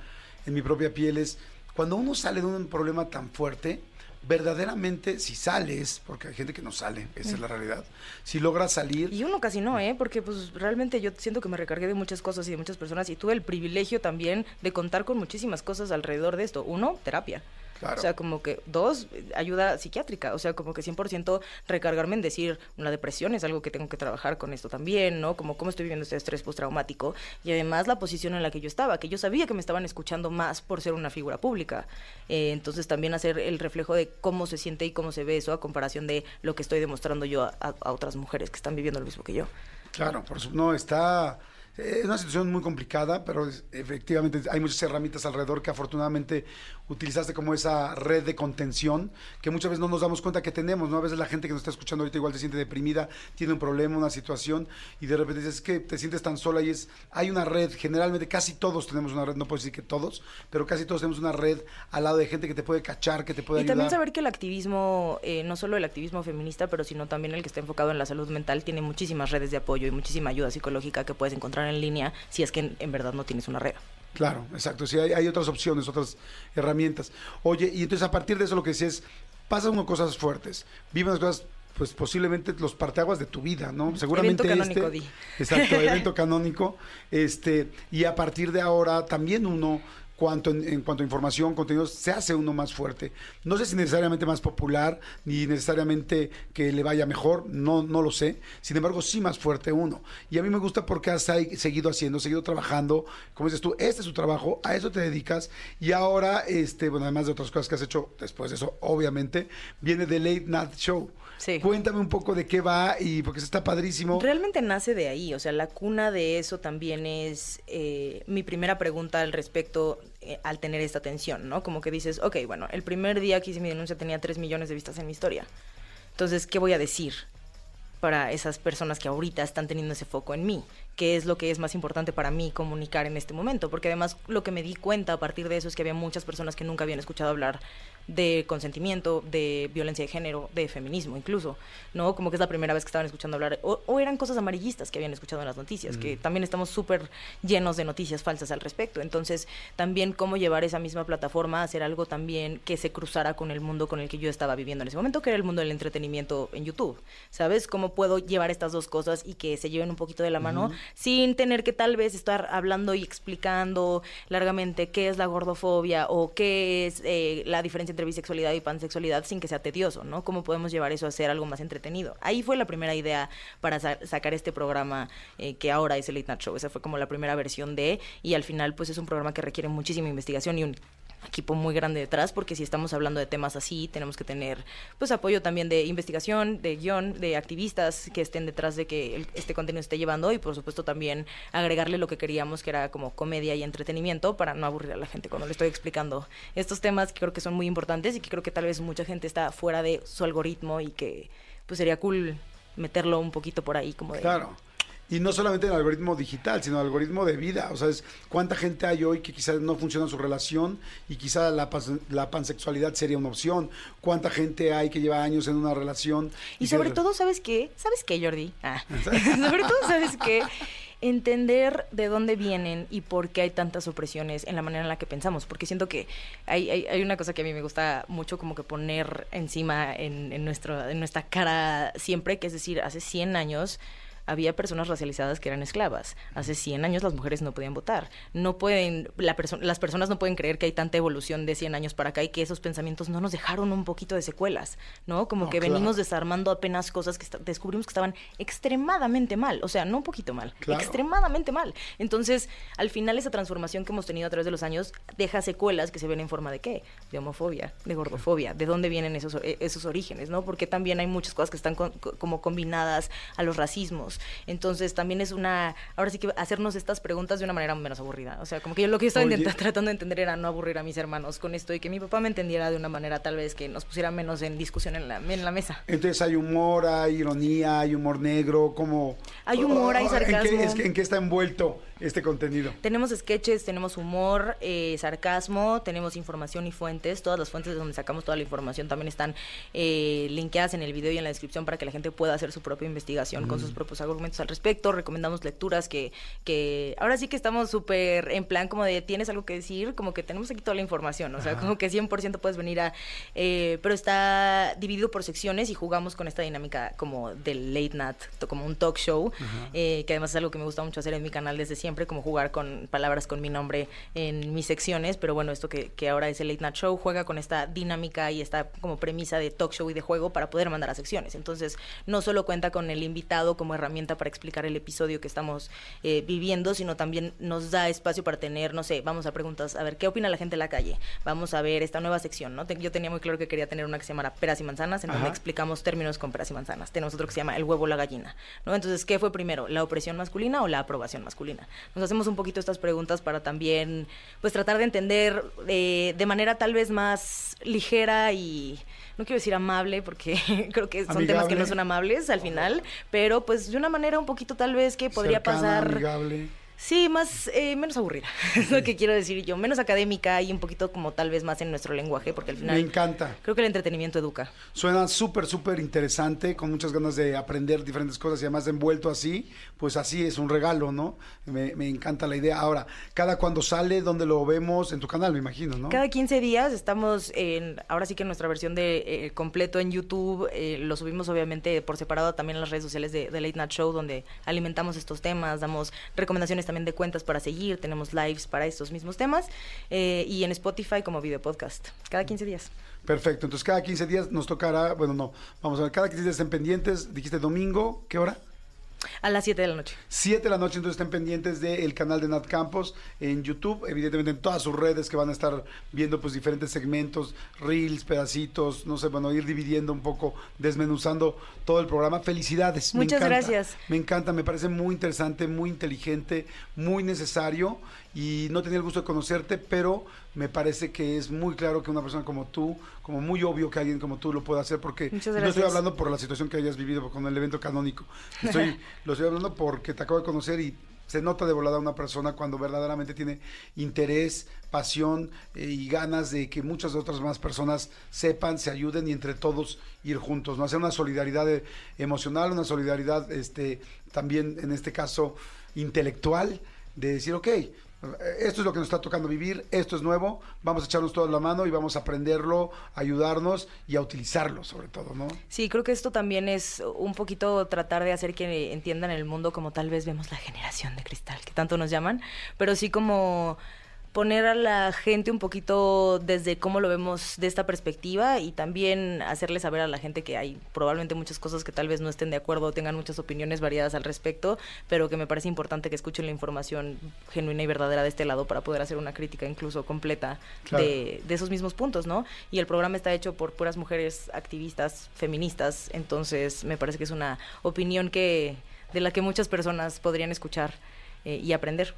en mi propia piel es cuando uno sale de un problema tan fuerte, verdaderamente si sales, porque hay gente que no sale, esa es la realidad, si logras salir, Y uno casi no, ¿eh? Porque pues realmente yo siento que me recargué de muchas cosas y de muchas personas y tuve el privilegio también de contar con muchísimas cosas alrededor de esto. Uno, terapia. Claro. O sea, como que, dos, ayuda psiquiátrica. O sea, como que 100% recargarme en decir, la depresión es algo que tengo que trabajar con esto también, ¿no? Como cómo estoy viviendo este estrés postraumático. Y además la posición en la que yo estaba, que yo sabía que me estaban escuchando más por ser una figura pública. Eh, entonces también hacer el reflejo de cómo se siente y cómo se ve eso a comparación de lo que estoy demostrando yo a, a- a otras mujeres que están viviendo lo mismo que yo. Claro, por su- no, está... Es una situación muy complicada, pero es- efectivamente hay muchas herramientas alrededor que afortunadamente utilizaste como esa red de contención que muchas veces no nos damos cuenta que tenemos, ¿no? A veces la gente que nos está escuchando ahorita igual se siente deprimida, tiene un problema, una situación y de repente dices "Es que te sientes tan sola y es hay una red, generalmente casi todos tenemos una red, no puedo decir que todos, pero casi todos tenemos una red al lado de gente que te puede cachar, que te puede Y ayudar. también saber que el activismo, eh, no solo el activismo feminista, pero sino también el que está enfocado en la salud mental, tiene muchísimas redes de apoyo y muchísima ayuda psicológica que puedes encontrar en línea si es que en, en verdad no tienes una red. Claro, exacto. Sí, hay, hay otras opciones, otras herramientas. Oye, y entonces a partir de eso lo que decía es, pasan unas cosas fuertes, viven unas cosas, pues posiblemente los parteaguas de tu vida, ¿no? Seguramente Evento canónico, este, di. exacto, evento *laughs* canónico, este, y a partir de ahora también uno cuanto en, en cuanto a información, contenidos, se hace uno más fuerte. No sé si necesariamente más popular, ni necesariamente que le vaya mejor, no, no lo sé. Sin embargo, sí más fuerte uno. Y a mí me gusta porque has seguido haciendo, seguido trabajando. Como dices tú, este es tu trabajo, a eso te dedicas. Y ahora, este, bueno, además de otras cosas que has hecho después de eso, obviamente, viene The Late Night Show. Sí. Cuéntame un poco de qué va y porque está padrísimo. Realmente nace de ahí, o sea, la cuna de eso también es eh, mi primera pregunta al respecto eh, al tener esta tensión, ¿no? Como que dices, ok, bueno, el primer día que hice mi denuncia tenía 3 millones de vistas en mi historia. Entonces, ¿qué voy a decir para esas personas que ahorita están teniendo ese foco en mí? ¿Qué es lo que es más importante para mí comunicar en este momento? Porque además lo que me di cuenta a partir de eso es que había muchas personas que nunca habían escuchado hablar de consentimiento, de violencia de género, de feminismo incluso, ¿no? Como que es la primera vez que estaban escuchando hablar, o, o eran cosas amarillistas que habían escuchado en las noticias, que también estamos súper llenos de noticias falsas al respecto. Entonces, también cómo llevar esa misma plataforma a hacer algo también que se cruzara con el mundo con el que yo estaba viviendo en ese momento, que era el mundo del entretenimiento en YouTube, ¿sabes? ¿Cómo puedo llevar estas dos cosas y que se lleven un poquito de la mano sin tener que tal vez estar hablando y explicando largamente qué es la gordofobia o qué es eh, la diferencia entre bisexualidad y pansexualidad sin que sea tedioso, ¿no? ¿Cómo podemos llevar eso a ser algo más entretenido? Ahí fue la primera idea para sa- sacar este programa eh, que ahora es el Late Night Show. Esa fue como la primera versión de, y al final pues es un programa que requiere muchísima investigación y un equipo muy grande detrás porque si estamos hablando de temas así tenemos que tener pues apoyo también de investigación de guion de activistas que estén detrás de que el- este contenido esté llevando y por supuesto también agregarle lo que queríamos que era como comedia y entretenimiento para no aburrir a la gente cuando le estoy explicando estos temas que creo que son muy importantes y que creo que tal vez mucha gente está fuera de su algoritmo y que pues sería cool meterlo un poquito por ahí como de Claro. Y no solamente en el algoritmo digital, sino el algoritmo de vida. O sea, es cuánta gente hay hoy que quizás no funciona su relación y quizás la, la pansexualidad sería una opción. Cuánta gente hay que lleva años en una relación. Y sobre todo, ¿sabes qué? ¿Sabes qué, Jordi? Ah. *laughs* *laughs* sobre todo, ¿sabes qué? Entender de dónde vienen y por qué hay tantas opresiones en la manera en la que pensamos. Porque siento que hay, hay, hay una cosa que a mí me gusta mucho como que poner encima en, en, nuestro, en nuestra cara siempre, que es decir, hace 100 años había personas racializadas que eran esclavas. Hace 100 años las mujeres no podían votar. No pueden, la perso- las personas no pueden creer que hay tanta evolución de 100 años para acá y que esos pensamientos no nos dejaron un poquito de secuelas, ¿no? Como No, que claro. venimos desarmando apenas cosas que descubrimos que estaban extremadamente mal. O sea, no un poquito mal, Claro. extremadamente mal. Entonces, al final esa transformación que hemos tenido a través de los años deja secuelas que se ven en forma de qué? De homofobia, de gordofobia, de dónde vienen esos, eh, esos orígenes, ¿no? Porque también hay muchas cosas que están con- co- como combinadas a los racismos. Entonces, también es una, ahora sí que hacernos estas preguntas de una manera menos aburrida. O sea, como que yo lo que yo estaba intenta- tratando de entender era no aburrir a mis hermanos con esto y que mi papá me entendiera de una manera tal vez que nos pusiera menos en discusión en la, en la mesa. Entonces hay humor, hay ironía, hay humor negro, como... Hay humor, hay ¿En qué, sarcasmo. es ¿En qué está envuelto este contenido? Tenemos sketches, tenemos humor, eh, sarcasmo, tenemos información y fuentes. Todas las fuentes de donde sacamos toda la información también están eh, linkeadas en el video y en la descripción para que la gente pueda hacer su propia investigación con sus propios argumentos al respecto. Recomendamos lecturas que, que ahora sí que estamos súper en plan como de tienes algo que decir, como que tenemos aquí toda la información. O sea, como que 100% puedes venir a... eh, pero está dividido por secciones y jugamos con esta dinámica como del late night, como un talk show, eh, que además es algo que me gusta mucho hacer en mi canal desde siempre siempre, como jugar con palabras con mi nombre en mis secciones, pero bueno, esto que, que ahora es el Late Night Show juega con esta dinámica y esta como premisa de talk show y de juego para poder mandar a secciones. Entonces, no solo cuenta con el invitado como herramienta para explicar el episodio que estamos eh, viviendo, sino también nos da espacio para tener, no sé, vamos a preguntas, a ver, ¿qué opina la gente en la calle? Vamos a ver esta nueva sección, ¿no? Te- Yo tenía muy claro que quería tener una que se llamara peras y manzanas, en donde Ajá. explicamos términos con peras y manzanas. Tenemos otro que se llama el huevo o la gallina, ¿no? Entonces, ¿qué fue primero, la opresión masculina o la aprobación masculina? Nos hacemos un poquito estas preguntas para también, pues, tratar de entender eh, de manera tal vez más ligera y no quiero decir amable porque *laughs* creo que son temas que no son amables al final, pero pues de una manera un poquito tal vez que podría Cercana, pasar amigable. Sí, más, eh, menos aburrida, *laughs* es lo que quiero decir yo, menos académica y un poquito como tal vez más en nuestro lenguaje, porque al final Me encanta. creo que el entretenimiento educa. Suena súper, súper interesante, con muchas ganas de aprender diferentes cosas y además envuelto así, pues así es un regalo, ¿no? Me, me encanta la idea. Ahora, ¿cada cuando sale? ¿Dónde lo vemos? En tu canal, me imagino, ¿no? Cada 15 días estamos en, ahora sí que en nuestra versión de eh, completo en YouTube, eh, lo subimos obviamente por separado también en las redes sociales de, de Late Night Show, donde alimentamos estos temas, damos recomendaciones también de cuentas para seguir, tenemos lives para estos mismos temas, eh, y en Spotify como video podcast, cada 15 días. Perfecto, entonces cada 15 días nos tocará, bueno, no, vamos a ver, cada 15 días estén pendientes, dijiste domingo, ¿qué hora? A las 7 de la noche. 7 de la noche, entonces estén pendientes del canal de Nat Campos en YouTube, evidentemente en todas sus redes que van a estar viendo pues diferentes segmentos, reels, pedacitos, no sé, bueno, ir dividiendo un poco, desmenuzando todo el programa. Felicidades. me Muchas encanta, gracias. Me encanta, me parece muy interesante, muy inteligente, muy necesario y no tenía el gusto de conocerte, pero me parece que es muy claro que una persona como tú, como muy obvio que alguien como tú lo pueda hacer, porque no estoy hablando por la situación que hayas vivido con el evento canónico. Estoy, *laughs* lo estoy hablando porque te acabo de conocer y se nota de volada una persona cuando verdaderamente tiene interés, pasión eh, y ganas de que muchas otras más personas sepan, se ayuden y entre todos ir juntos, no hacer una solidaridad eh, emocional, una solidaridad este también en este caso intelectual de decir, ok, esto es lo que nos está tocando vivir, esto es nuevo, vamos a echarnos toda la mano y vamos a aprenderlo, ayudarnos y a utilizarlo sobre todo, ¿no? Sí, creo que esto también es un poquito tratar de hacer que entiendan el mundo como tal vez vemos la generación de cristal, que tanto nos llaman, pero sí como poner a la gente un poquito desde cómo lo vemos de esta perspectiva y también hacerle saber a la gente que hay probablemente muchas cosas que tal vez no estén de acuerdo o tengan muchas opiniones variadas al respecto, pero que me parece importante que escuchen la información genuina y verdadera de este lado para poder hacer una crítica incluso completa Claro. de, de esos mismos puntos, ¿no? Y el programa está hecho por puras mujeres activistas, feministas, entonces me parece que es una opinión que de la que muchas personas podrían escuchar eh, y aprender.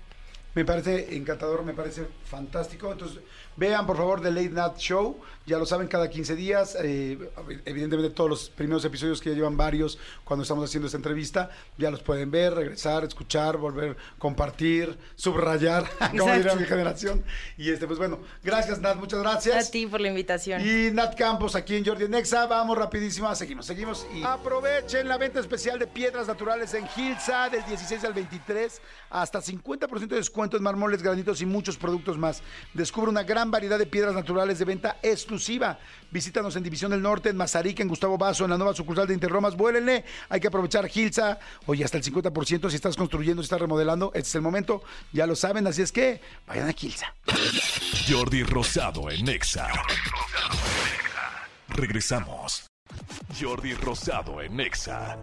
Me parece encantador, me parece fantástico. Entonces, vean por favor The Late Night Show. Ya lo saben, cada 15 días. eh, evidentemente, todos los primeros episodios que ya llevan varios cuando estamos haciendo esta entrevista, ya los pueden ver, regresar, escuchar, volver, compartir, subrayar, *laughs* como dirá mi generación. Y este, pues bueno, gracias Nat, muchas gracias. A ti por la invitación. Y Nat Campos aquí en Jordi Nexa. Vamos rapidísimo, seguimos, seguimos. Y aprovechen la venta especial de piedras naturales en Gilsa del 16 al 23. Hasta 50% de descuento en mármoles, granitos y muchos productos más. Descubre una gran variedad de piedras naturales de venta exclusiva. Visítanos en División del Norte, en Mazarik, en Gustavo Vaso, en la nueva sucursal de Interromas. Vuélenle. Hay que aprovechar Gilsa. Oye, hasta el 50% si estás construyendo, si estás remodelando. Este es el momento. Ya lo saben, así es que vayan a Gilsa. Jordi Rosado en Nexa. Regresamos. Jordi Rosado en Nexa.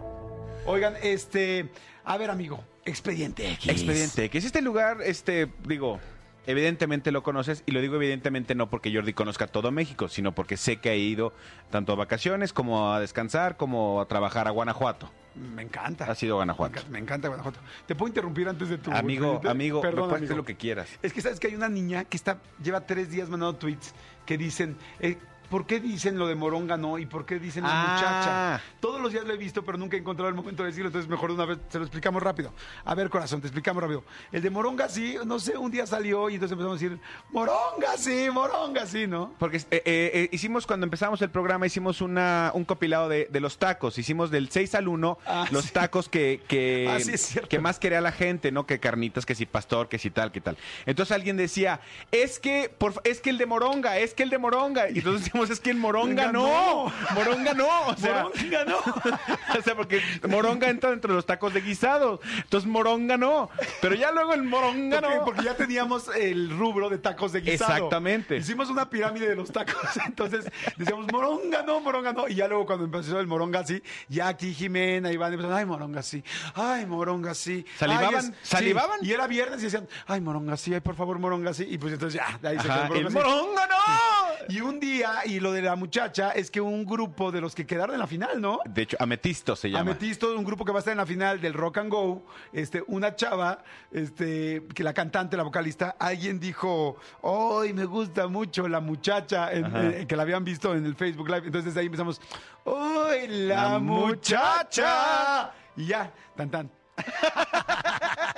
Oigan, este, a ver, amigo, Expediente X. Expediente, es este lugar, este, digo, evidentemente lo conoces, y lo digo evidentemente no porque Jordi conozca todo México, sino porque sé que ha ido tanto a vacaciones como a descansar, como a trabajar a Guanajuato. Me encanta. Ha sido Me Guanajuato. encanta, me encanta Guanajuato. ¿Te puedo interrumpir antes de tu Amigo, amigo, Perdón, me puedes amigo. hacer lo que quieras. Es que sabes que hay una niña que está lleva tres días mandando tweets que dicen, eh, ¿por qué dicen lo de Moronga no? ¿Y por qué dicen la Ah. muchacha? Todos los días lo he visto, pero nunca he encontrado el momento de decirlo, entonces mejor una vez se lo explicamos rápido. A ver, corazón, te explicamos rápido. El de Moronga sí, no sé, un día salió y entonces empezamos a decir, Moronga sí, Moronga sí, ¿no? Porque eh, eh, eh, hicimos, cuando empezamos el programa, hicimos una, un compilado de, de los tacos. Hicimos del 6 al 1 Ah, *laughs* los sí. tacos que, que, Ah, sí, que más quería la gente, ¿no? Que carnitas, que si pastor, que si tal, que tal. Entonces alguien decía, es que, por, es que el de Moronga, es que el de Moronga. Y entonces *laughs* decíamos, es que Moronga no. no. Moronga no. O sea, Moronga no. *laughs* o sea, porque Moronga entra dentro de los tacos de guisados. Entonces Moronga no. Pero ya luego el Moronga Porque, no. porque ya teníamos el rubro de tacos de guisado. Exactamente. Hicimos una pirámide de los tacos. *laughs* Entonces decíamos, moronga no, moronga no. Y ya luego cuando empezó el moronga sí, ya aquí Jimena, Iván, empezaron, ay, moronga sí, ay, moronga sí. ¿Salivaban? Ay, es- sí. ¿Salivaban? Y era viernes y decían, ay, moronga sí, ay, por favor, moronga sí. Y pues entonces ya, de ahí se quedó el moronga sí. Moronga no. Y un día, y lo de la muchacha, es que un grupo de los que quedaron en la final, ¿no? De hecho, Ametisto se llama. Ametista, un grupo que va a estar en la final del Rock and Go, este, una chava, este, que la cantante, la vocalista, alguien dijo, ¡Ay, me gusta mucho la muchacha! en- en- que la habían visto en el Facebook Live. Entonces ahí empezamos, ¡Ay, la, La muchacha! Y ya, tan tan. *laughs*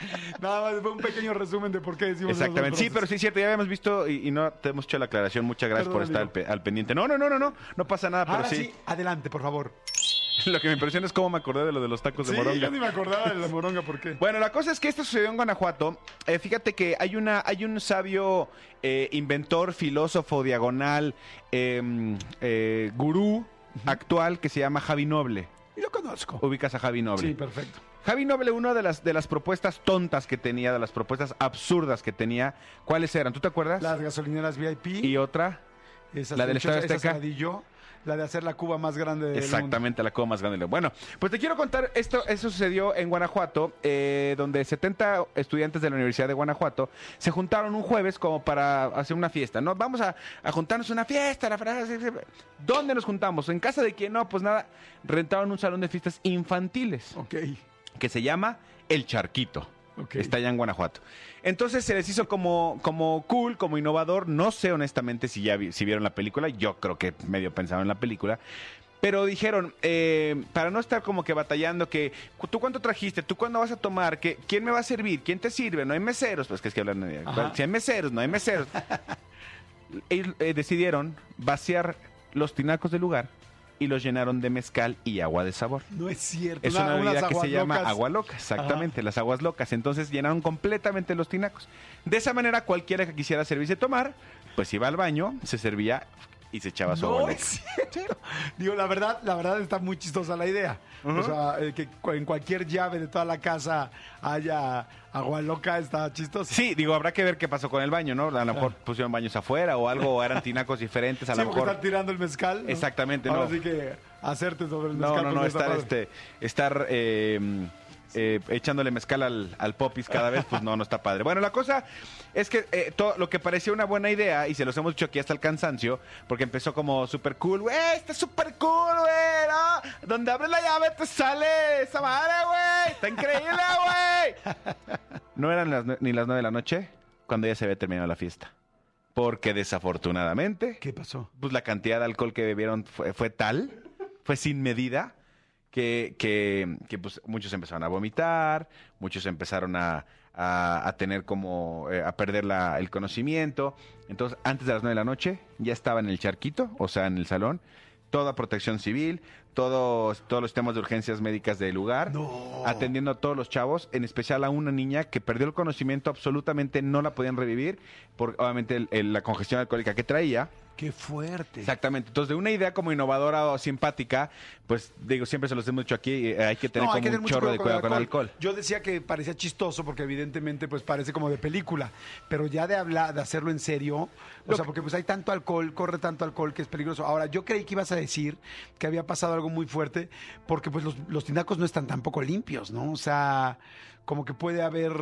*laughs* Nada más fue un pequeño resumen de por qué decimos Exactamente, sí, pero sí es cierto, ya habíamos visto y, y no te hemos hecho la aclaración. Muchas gracias Perdón, por estar al, amigo. pe- al pendiente. No, no, no, no, no, no pasa nada, pero Ahora sí. sí. adelante, por favor. *laughs* Lo que me impresiona es cómo me acordé de lo de los tacos de Sí, moronga. yo ni me acordaba de la moronga, ¿por qué? Bueno, la cosa es que esto sucedió en Guanajuato. Eh, fíjate que hay una, hay un sabio eh, inventor, filósofo, diagonal, eh, eh, gurú actual que se llama Javi Noble. Lo conozco. Ubicas a Javi Noble. Sí, perfecto. Javi Noble, una de las, de las propuestas tontas que tenía, de las propuestas absurdas que tenía, ¿cuáles eran? ¿Tú te acuerdas? Las gasolineras VIP. Y otra, Esa la del esa se la de hacer la Cuba más grande del mundo. Exactamente, la cuba más grande. del mundo. Bueno, pues te quiero contar, esto, eso sucedió en Guanajuato, eh, donde 70 estudiantes de la Universidad de Guanajuato se juntaron un jueves como para hacer una fiesta, ¿no? Vamos a, a juntarnos una fiesta, la frase. ¿Dónde nos juntamos? ¿En casa de quién? No, pues nada, rentaron un salón de fiestas infantiles Ok. Que se llama El Charquito. Está allá en Guanajuato. Entonces se les hizo como, como cool, como innovador. No sé honestamente si ya vi- si vieron la película. Yo creo que medio pensaron en la película. Pero dijeron, eh, para no estar como que batallando, que tú cuánto trajiste, tú cuándo vas a tomar, que quién me va a servir, quién te sirve, no hay meseros, pues que es que hablan de, si hay meseros, no hay meseros. *laughs* Ellos, eh, decidieron vaciar los tinacos del lugar y los llenaron de mezcal y agua de sabor. No es cierto. Es una, bebida que se llama agua loca, exactamente, las aguas locas. Entonces llenaron completamente los tinacos. De esa manera, cualquiera que quisiera servirse tomar, pues iba al baño, se servía y se echaba su No es cierto. Digo, la verdad, la verdad está muy chistosa la idea. O sea, eh, que en cualquier llave de toda la casa haya agua loca está chistoso. Sí, digo, habrá que ver qué pasó con el baño, ¿no? A lo mejor pusieron baños afuera o algo, o eran tinacos diferentes, a Sí, lo mejor. están tirando el mezcal. ¿no? Exactamente, Ahora no. sí que hacerte sobre el No, mezcal. no, no, está estar, este, estar eh, eh, echándole mezcal al, al popis cada vez, pues no, no está padre. Bueno, la cosa es que eh, todo lo que parecía una buena idea, y se los hemos dicho aquí hasta el cansancio, porque empezó como súper cool, güey, está súper cool, güey, ¿no? Donde abres la llave te sale esa madre, güey, está increíble, güey. No eran las ni las nueve de la noche cuando ya se había terminado la fiesta. Porque desafortunadamente ¿Qué pasó? pues la cantidad de alcohol que bebieron fue, fue tal, fue sin medida, que, que, que, pues muchos empezaron a vomitar, muchos empezaron a, a- a tener como, eh, a perder la- el conocimiento. Entonces, antes de las nueve de la noche, ya estaba en el charquito, o sea, en el salón, toda protección civil, todos, todos los temas de urgencias médicas del lugar, No. atendiendo a todos los chavos, en especial a una niña que perdió el conocimiento, absolutamente no la podían revivir, por obviamente el- el- la congestión alcohólica que traía. Qué fuerte. Exactamente. Entonces, de una idea como innovadora o simpática, pues digo, siempre se los hemos dicho aquí, eh, hay que tener No, como hay que tener un mucho chorro de cuidado con el alcohol. Yo decía que parecía chistoso porque evidentemente pues parece como de película, pero ya de hablar, de hacerlo en serio, o sea, que- porque pues hay tanto alcohol, corre tanto alcohol que es peligroso. Ahora, yo creí que ibas a decir que había pasado algo muy fuerte porque pues los, los tinacos no están tampoco limpios, ¿no? O sea, como que puede haber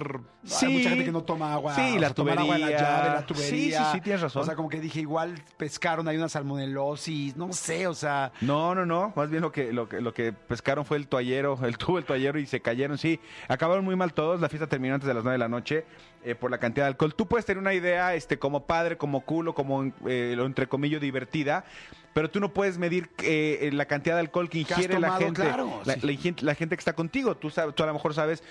hay mucha gente que no toma agua, Sí, o sea, la agua en la tubería. llave, la Sí, tubería. sí, sí, tienes razón. O sea, como que dije, igual pescaron, hay una salmonelosis, no sé, o sea, No, no, no. Más bien lo que, lo que, lo que pescaron fue el toallero, *laughs* el tubo, el toallero y se cayeron. Sí, acabaron muy mal todos. La fiesta terminó antes de las 9 de la noche eh, por la cantidad de alcohol. Tú puedes tener una idea, este, como padre, como culo, como eh, lo entre comillas divertida, pero tú no puedes medir eh, la cantidad de alcohol que ingiere la gente, claro, la, sí. la la gente que está contigo. Tú sabes, tú a lo mejor sabes.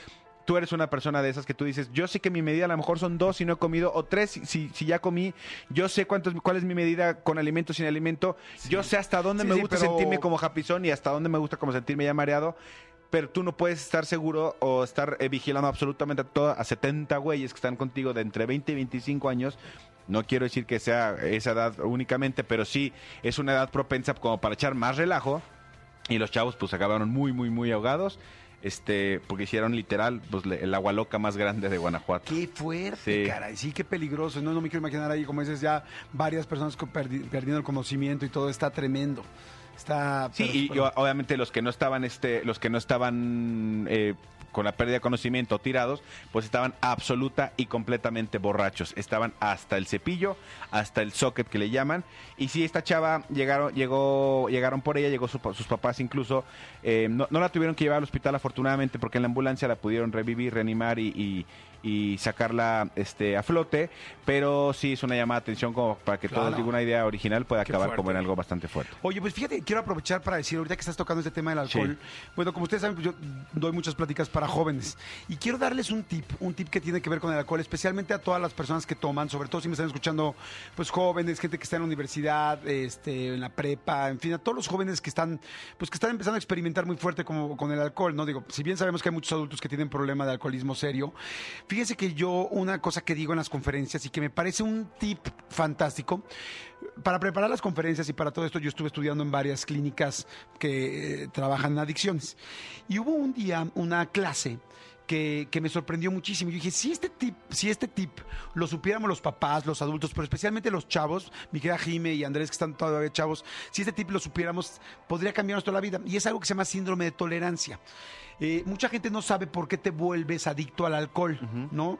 Tú eres una persona de esas que tú dices, yo sé que mi medida a lo mejor son dos si no he comido, o tres si, si, ya comí, yo sé cuánto, es- cuál es mi medida con alimento, sin alimento, yo sé hasta dónde Sí, me sí, gusta pero- sentirme como japizón y hasta dónde me gusta como sentirme ya mareado, pero tú no puedes estar seguro o estar eh, vigilando absolutamente a, todo, a 70 güeyes que están contigo de entre 20 y 25 años No quiero decir que sea esa edad únicamente, pero sí es una edad propensa como para echar más relajo. Y los chavos pues acabaron muy, muy, muy ahogados. Este, porque hicieron literal pues, el agua loca más grande de Guanajuato. Qué fuerte, Sí. caray. Sí, qué peligroso. No, no me quiero imaginar ahí, como dices, ya varias personas perdi- perdiendo el conocimiento y todo. Está tremendo. Está... Sí, pero- y, obviamente los que no estaban, este, los que no estaban eh, con la pérdida de conocimiento tirados, pues estaban absoluta y completamente borrachos. Estaban hasta el cepillo, hasta el socket que le llaman. Y sí, esta chava llegaron, llegó, llegaron por ella, llegó su sus papás incluso. eh, no, no la tuvieron que llevar al hospital afortunadamente porque en la ambulancia la pudieron revivir, reanimar y, y- y sacarla este, a flote. Pero sí es una llamada de atención como para que todos Claro. digan una idea original pueda Qué acabar como en algo bastante fuerte. Oye, pues fíjate, quiero aprovechar para decir, ahorita que estás tocando este tema del alcohol, bueno, como ustedes saben, pues yo doy muchas pláticas para jóvenes y quiero darles un tip, un tip que tiene que ver con el alcohol, especialmente a todas las personas que toman, sobre todo si me están escuchando, pues jóvenes, gente que está en la universidad, este, en la prepa, en fin, a todos los jóvenes que están, pues que están empezando a experimentar muy fuerte como con el alcohol, ¿no? Digo, si bien sabemos que hay muchos adultos que tienen problema de alcoholismo serio, fíjense que yo una cosa que digo en las conferencias y que me parece un tip fantástico, para preparar las conferencias y para todo esto yo estuve estudiando en varias clínicas que eh, trabajan en adicciones. Y hubo un día una clase que, que me sorprendió muchísimo. Yo dije, si este tip, si este tip lo supiéramos los papás, los adultos, pero especialmente los chavos, mi querida Jime y Andrés que están todavía chavos, si este tip lo supiéramos, podría cambiarnos toda la vida. Y es algo que se llama síndrome de tolerancia. Eh, mucha gente no sabe por qué te vuelves adicto al alcohol, ¿no?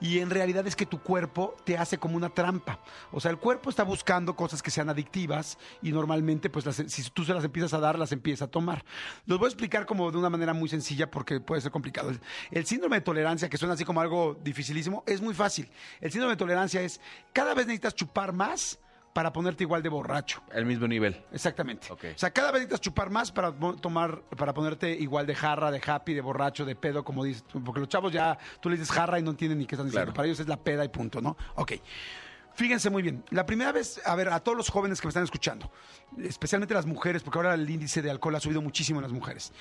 Y en realidad es que tu cuerpo te hace como una trampa. O sea, el cuerpo está buscando cosas que sean adictivas y normalmente, pues, las- si tú se las empiezas a dar, las empieza a tomar. Los voy a explicar como de una manera muy sencilla porque puede ser complicado. El, el síndrome de tolerancia, que suena así como algo dificilísimo, es muy fácil. El síndrome de tolerancia es cada vez necesitas chupar más para ponerte igual de borracho. El mismo nivel. Exactamente. O sea, cada vez necesitas chupar más para tomar, para ponerte igual de jarra, de happy, de borracho, de pedo, como dices. Porque los chavos ya, tú le dices jarra y no entienden ni qué están diciendo. Claro. Para ellos es la peda y punto, ¿no? Ok. Fíjense muy bien. La primera vez, a ver, a todos los jóvenes que me están escuchando, especialmente las mujeres, porque ahora el índice de alcohol ha subido muchísimo en las mujeres.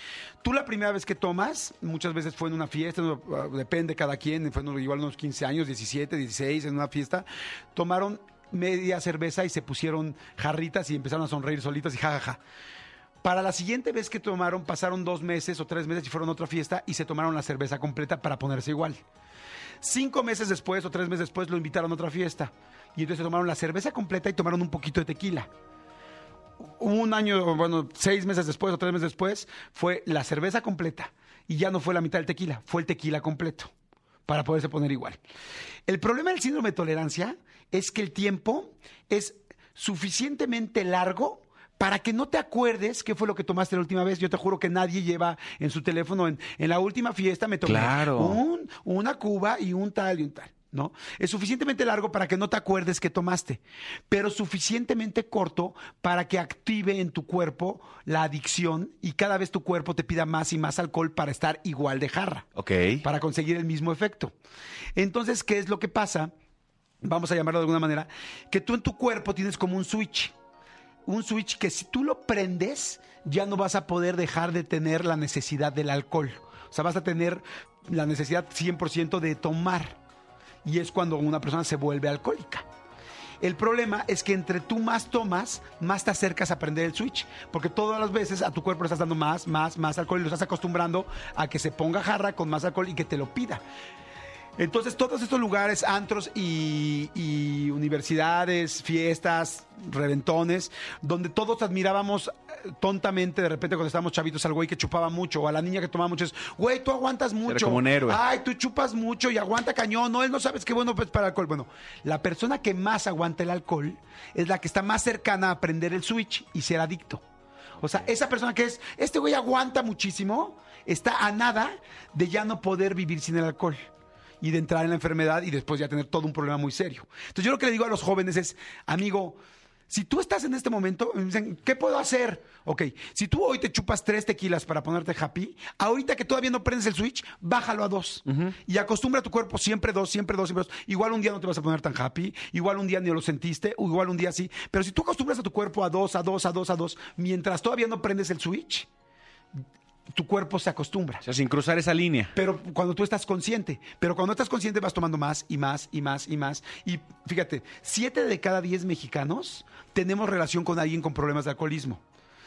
Tú la primera vez que tomas, muchas veces fue en una fiesta, uh, depende cada quien, fue igual unos 15 años, 17, 16, en una fiesta, tomaron media cerveza y se pusieron jarritas y empezaron a sonreír solitas y jajaja. Para la siguiente vez que tomaron, pasaron dos meses o tres meses y fueron a otra fiesta y se tomaron la cerveza completa para ponerse igual. Cinco meses después o tres meses después lo invitaron a otra fiesta. Y entonces tomaron la cerveza completa y tomaron un poquito de tequila. Un año, bueno, seis meses después o tres meses después, fue la cerveza completa. Y ya no fue la mitad del tequila, fue el tequila completo. Para poderse poner igual. El problema del síndrome de tolerancia es que el tiempo es suficientemente largo para que no te acuerdes qué fue lo que tomaste la última vez. Yo te juro que nadie lleva en su teléfono, en, en la última fiesta me tomé Claro. un- una cuba y un tal y un tal. ¿No? Es suficientemente largo para que no te acuerdes que tomaste, pero suficientemente corto para que active en tu cuerpo la adicción y cada vez tu cuerpo te pida más y más alcohol para estar igual de jarra Ok. para conseguir el mismo efecto. Entonces, ¿qué es lo que pasa? Vamos a llamarlo de alguna manera, que tú en tu cuerpo tienes como un switch. Un switch que si tú lo prendes, ya no vas a poder dejar de tener la necesidad del alcohol. O sea, vas a tener la necesidad 100% de tomar. Y es cuando una persona se vuelve alcohólica. El problema es que entre tú más tomas, más te acercas a prender el switch. Porque todas las veces a tu cuerpo le estás dando más, más, más alcohol y lo estás acostumbrando a que se ponga jarra con más alcohol y que te lo pida. Entonces, todos estos lugares, antros y, y universidades, fiestas, reventones, donde todos admirábamos eh, tontamente de repente cuando estábamos chavitos al güey que chupaba mucho o a la niña que tomaba mucho, es, güey, tú aguantas mucho. como un héroe. Ay, tú chupas mucho y aguanta cañón. No, él no sabes qué bueno pues para el alcohol. Bueno, la persona que más aguanta el alcohol es la que está más cercana a aprender el switch y ser adicto. O sea, esa persona que es, este güey aguanta muchísimo, está a nada de ya no poder vivir sin el alcohol y de entrar en la enfermedad y después ya tener todo un problema muy serio. Entonces yo lo que le digo a los jóvenes es, amigo, si tú estás en este momento, me dicen, ¿qué puedo hacer? Ok, si tú hoy te chupas tres tequilas para ponerte happy, ahorita que todavía no prendes el switch, bájalo a dos. Y acostumbra a tu cuerpo siempre dos, siempre dos, siempre dos. Igual un día no te vas a poner tan happy, igual un día ni lo sentiste, o igual un día sí. Pero si tú acostumbras a tu cuerpo a dos, a dos, a dos, a dos, mientras todavía no prendes el switch, tu cuerpo se acostumbra. O sea, sin cruzar esa línea. Pero cuando tú estás consciente, pero cuando estás consciente vas tomando más y más y más y más. Y fíjate, siete de cada diez mexicanos tenemos relación con alguien con problemas de alcoholismo.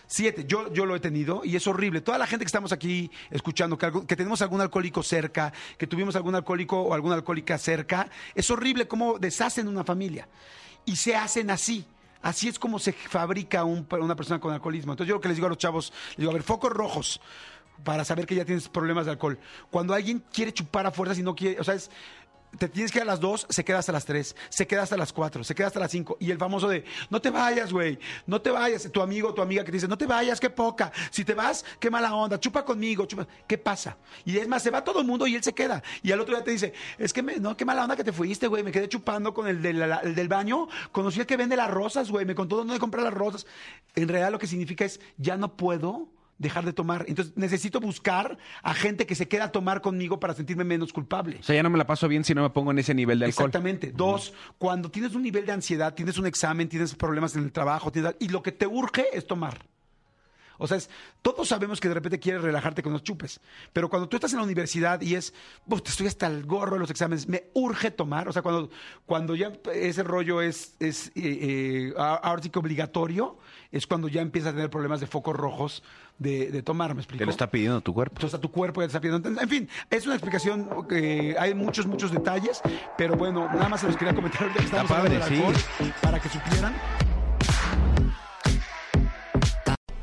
Siete, yo, yo lo he tenido y es horrible. Toda la gente que estamos aquí escuchando, que, algo- que tenemos algún alcohólico cerca, que tuvimos algún alcohólico o alguna alcohólica cerca, es horrible cómo deshacen una familia. Y se hacen así. Así es como se fabrica un- una persona con alcoholismo. Entonces yo lo que les digo a los chavos, les digo, a ver, focos rojos para saber que ya tienes problemas de alcohol. Cuando alguien quiere chupar a fuerzas y no quiere, o sea, es, te tienes que ir a las 2, se queda hasta las 3, se queda hasta las 4, se queda hasta las 5. Y el famoso de, no te vayas, güey, no te vayas. Tu amigo tu amiga que te dice, no te vayas, qué poca. Si te vas, qué mala onda, chupa conmigo, chupa. ¿Qué pasa? Y es más, se va todo el mundo y él se queda. Y al otro día te dice, es que, no, qué mala onda que te fuiste, güey, me quedé chupando con el, el del baño, conocí al que vende las rosas, güey, me contó dónde comprar las rosas. En realidad lo que significa es, ya no puedo dejar de tomar. Entonces necesito buscar a gente que se queda a tomar conmigo para sentirme menos culpable. O sea, ya no me la paso bien si no me pongo en ese nivel de alcohol. Exactamente. Dos, cuando tienes un nivel de ansiedad, tienes un examen, tienes problemas en el trabajo, tienes- y lo que te urge es tomar. O sea, es- todos sabemos que de repente quieres relajarte con los chupes, pero cuando tú estás en la universidad y es, "Uf, te estoy hasta el gorro de los exámenes, me urge tomar, o sea, cuando, cuando ya ese rollo es, es eh, eh, ahora sí que obligatorio, es cuando ya empiezas a tener problemas de focos rojos de, de tomar, ¿me explico? Te lo está pidiendo tu cuerpo. Entonces a tu cuerpo ya te está pidiendo. En fin, es una explicación que hay muchos, muchos detalles, pero bueno, nada más se los quería comentar ahorita que estamos Está hablando padre, del sí. para que supieran.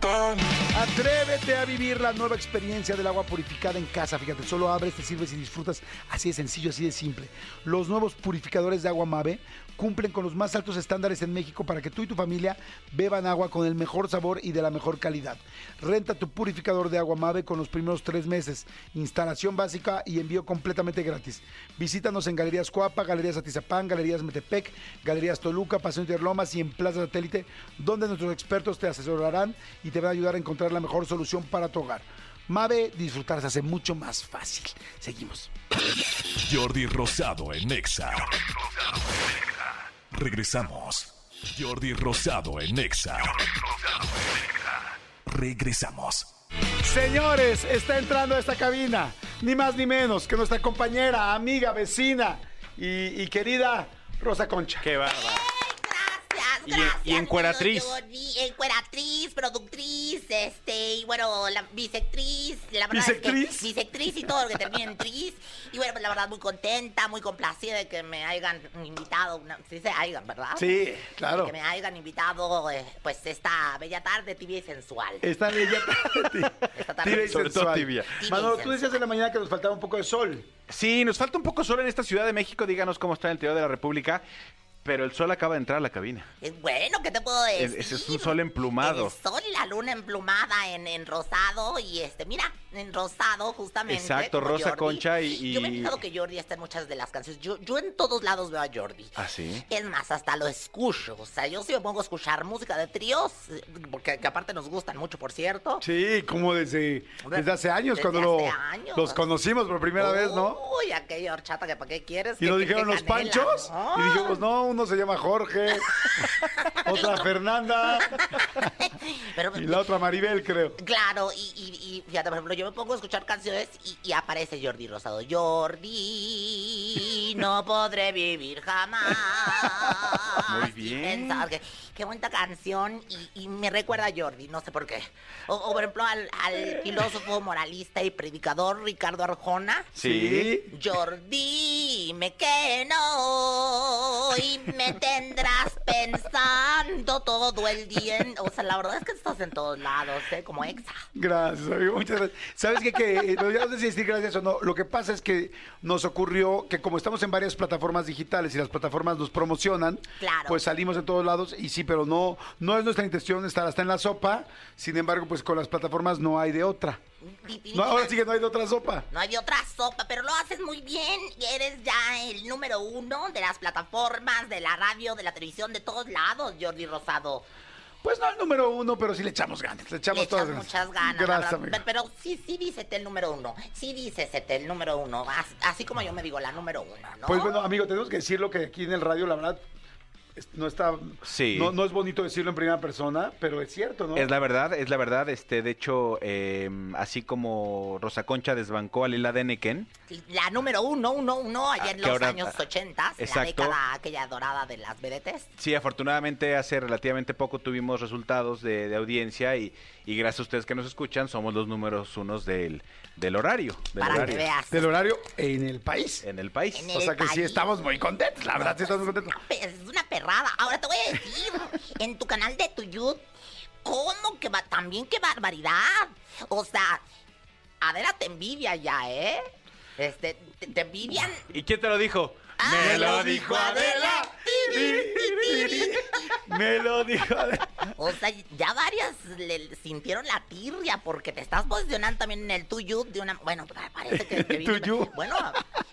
Atrévete a vivir la nueva experiencia del agua purificada en casa. Fíjate, solo abres, te sirves y disfrutas. Así de sencillo, así de simple. Los nuevos purificadores de agua Mave cumplen con los más altos estándares en México para que tú y tu familia beban agua con el mejor sabor y de la mejor calidad. Renta tu purificador de agua Mave con los primeros tres meses. Instalación básica y envío completamente gratis. Visítanos en Galerías Coapa, Galerías Atizapán, Galerías Metepec, Galerías Toluca, Paseo Interlomas y en Plaza Satélite, donde nuestros expertos te asesorarán y te van a ayudar a encontrar la mejor solución para tu hogar. Mave, disfrutar se hace mucho más fácil. Seguimos. Jordi Rosado en Nexa. Regresamos. Jordi Rosado en Nexa. Regresamos. Señores, está entrando a esta cabina, ni más ni menos que nuestra compañera, amiga, vecina y, y querida Rosa Concha. Qué bárbaro. Gracias, Y encueratriz. Encueratriz, productriz, este, y bueno, la bisectriz, la verdad ¿Bisectriz? es que bisectriz y todo lo que termina en tris. Y bueno, pues la verdad muy contenta, muy complacida de que me hayan invitado, una, sí se hayan, ¿verdad? Sí, claro. De que me hayan invitado, eh, pues, esta bella tarde tibia y sensual. Esta bella tarde. *laughs* Esta tarde. Tibia y Sobre todo sensual. tibia. Manolo, tú decías en la mañana que nos faltaba un poco de sol. Sí, nos falta un poco sol en esta Ciudad de México. Díganos cómo está en el interior de la República. Pero el sol acaba de entrar a la cabina. Es bueno, ¿qué te puedo decir? Es- ese es un sol emplumado. El sol y la luna emplumada en, en rosado y este, mira, en rosado justamente. Exacto, Rosa Jordi. Concha y- Yo me he y- fijado que Jordi está en muchas de las canciones. Yo, yo en todos lados veo a Jordi. ¿Ah, sí? Es más, hasta lo escucho. O sea, yo sí me pongo a escuchar música de tríos, eh, porque que aparte nos gustan mucho, por cierto. Sí, como desde, desde hace años, Desde cuando hace lo- años. los conocimos por primera vez, ¿no? Uy, aquella horchata que para qué quieres. Y nos dijeron los canela. panchos. Ah. Y dijimos, no, uno se llama Jorge, *laughs* otra Fernanda Pero- y la otra Maribel, creo. Claro, y, y, y fíjate, por ejemplo, yo me pongo a escuchar canciones y, y aparece Jordi Rosado. Jordi, no podré vivir jamás. Bien. que, qué bonita canción y, y me recuerda a Jordi, no sé por qué. O, o, por ejemplo, al, al filósofo, moralista y predicador Ricardo Arjona. Sí. Jordi, dime que no y me tendrás pensando todo el día. en- O sea, la verdad es que estás en todos lados, ¿eh? Como exa. Gracias, amigo. Muchas gracias. ¿Sabes qué? Que, eh, no, ya no sé si decir gracias o no. Lo que pasa es que nos ocurrió que como estamos en varias plataformas digitales y las plataformas nos promocionan, Claro. pues salimos en todos lados y sí, pero no, no es nuestra intención estar hasta en la sopa. Sin embargo, pues con las plataformas no hay de otra. No, ahora sí que no hay de otra sopa. No hay de otra sopa, pero lo haces muy bien. Eres ya el número uno de las plataformas, de la radio, de la televisión, de todos lados, Jordi Rosado. Pues no el número uno, pero sí le echamos ganas. Le echamos Le todas ganas. muchas ganas. Gracias, amigo. Pero, pero sí, sí dícete el número uno. Sí dícesete el número uno. As- Así como yo me digo la número uno, ¿no? Pues bueno, amigo, tenemos que decirlo que aquí en el radio, la verdad, no está, Sí. no, no es bonito decirlo en primera persona, pero es cierto, ¿no? Es la verdad, es la verdad. Este, de hecho, eh, así como Rosa Concha desbancó a Lila Deneken, La número uno, uno, uno, allá en Ah, los ahora- años 80, la Exacto. década aquella dorada de las vedetes. sí, afortunadamente hace relativamente poco tuvimos resultados de, de audiencia y, y gracias a ustedes que nos escuchan, somos los números unos del, del horario. Del Para horario que veas. Del horario en el país. En el país. En el O sea que sí estamos muy contentos, la verdad sí estamos muy contentos. Pe- Es una perrada. Ahora te voy a decir, en tu canal de tu YouTube, ¿cómo que va? También qué barbaridad. O sea, Adela te envidia ya, ¿eh? Este, te, te envidian. ¿Y quién te lo dijo? Ah, Me lo dijo Adela. Me lo dijo. O sea, ya varias le sintieron la tirria porque te estás posicionando también en el tuyo de una... Bueno, parece que... que *laughs* viene- Tuyú. Bueno,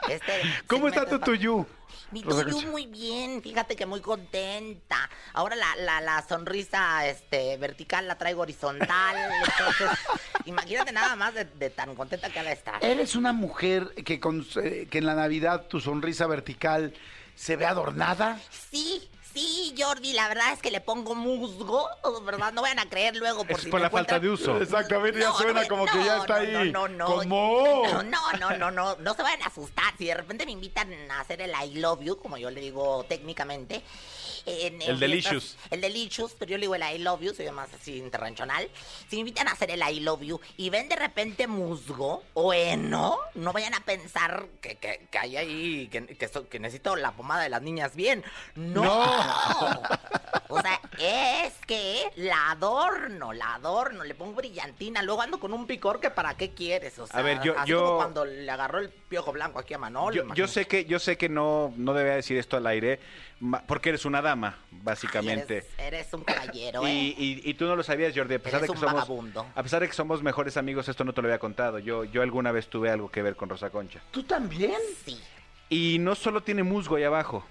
este... ¿Cómo está tu tuyú? Mi Concha. muy bien, fíjate que muy contenta. Ahora la, la, la sonrisa este, vertical la traigo horizontal. *laughs* Entonces, imagínate nada más de, de tan contenta que ahora está. Eres una mujer que, con, eh, que en la Navidad tu sonrisa vertical se ve adornada. Sí, sí, Jordi, la verdad es que le pongo musgo, ¿verdad? No vayan a creer luego por Es si por la falta de uso. Exactamente, ya No, suena no, como que ya está no, ahí. No, no, no. ¿Cómo? No, no, no, no, no, no se vayan a asustar. Si de repente me invitan a hacer el I love you, como yo le digo técnicamente. En- en El delicious. fiestas- El delicious, pero yo le digo el I love you, soy más así interranchonal. Si me invitan a hacer el I love you y ven de repente musgo o heno, no vayan a pensar que, que, que hay ahí, que, que, so- que necesito la pomada de las niñas bien. No. O sea, es que la adorno, la adorno, le pongo brillantina, luego ando con un picor que para qué quieres, o sea, ver, yo- así yo- como cuando le agarró el piojo blanco aquí a Manolo. Yo, yo sé que yo sé que no no debía decir esto al aire porque eres una dama Básicamente Eres, eres un caballero, y, ¿eh? y- y tú no lo sabías Jordi a pesar Eres de que un somos vagabundo. a pesar de que somos mejores amigos esto no te lo había contado yo yo alguna vez tuve algo que ver con Rosa Concha ¿Tú también? Sí. y no solo tiene musgo ahí abajo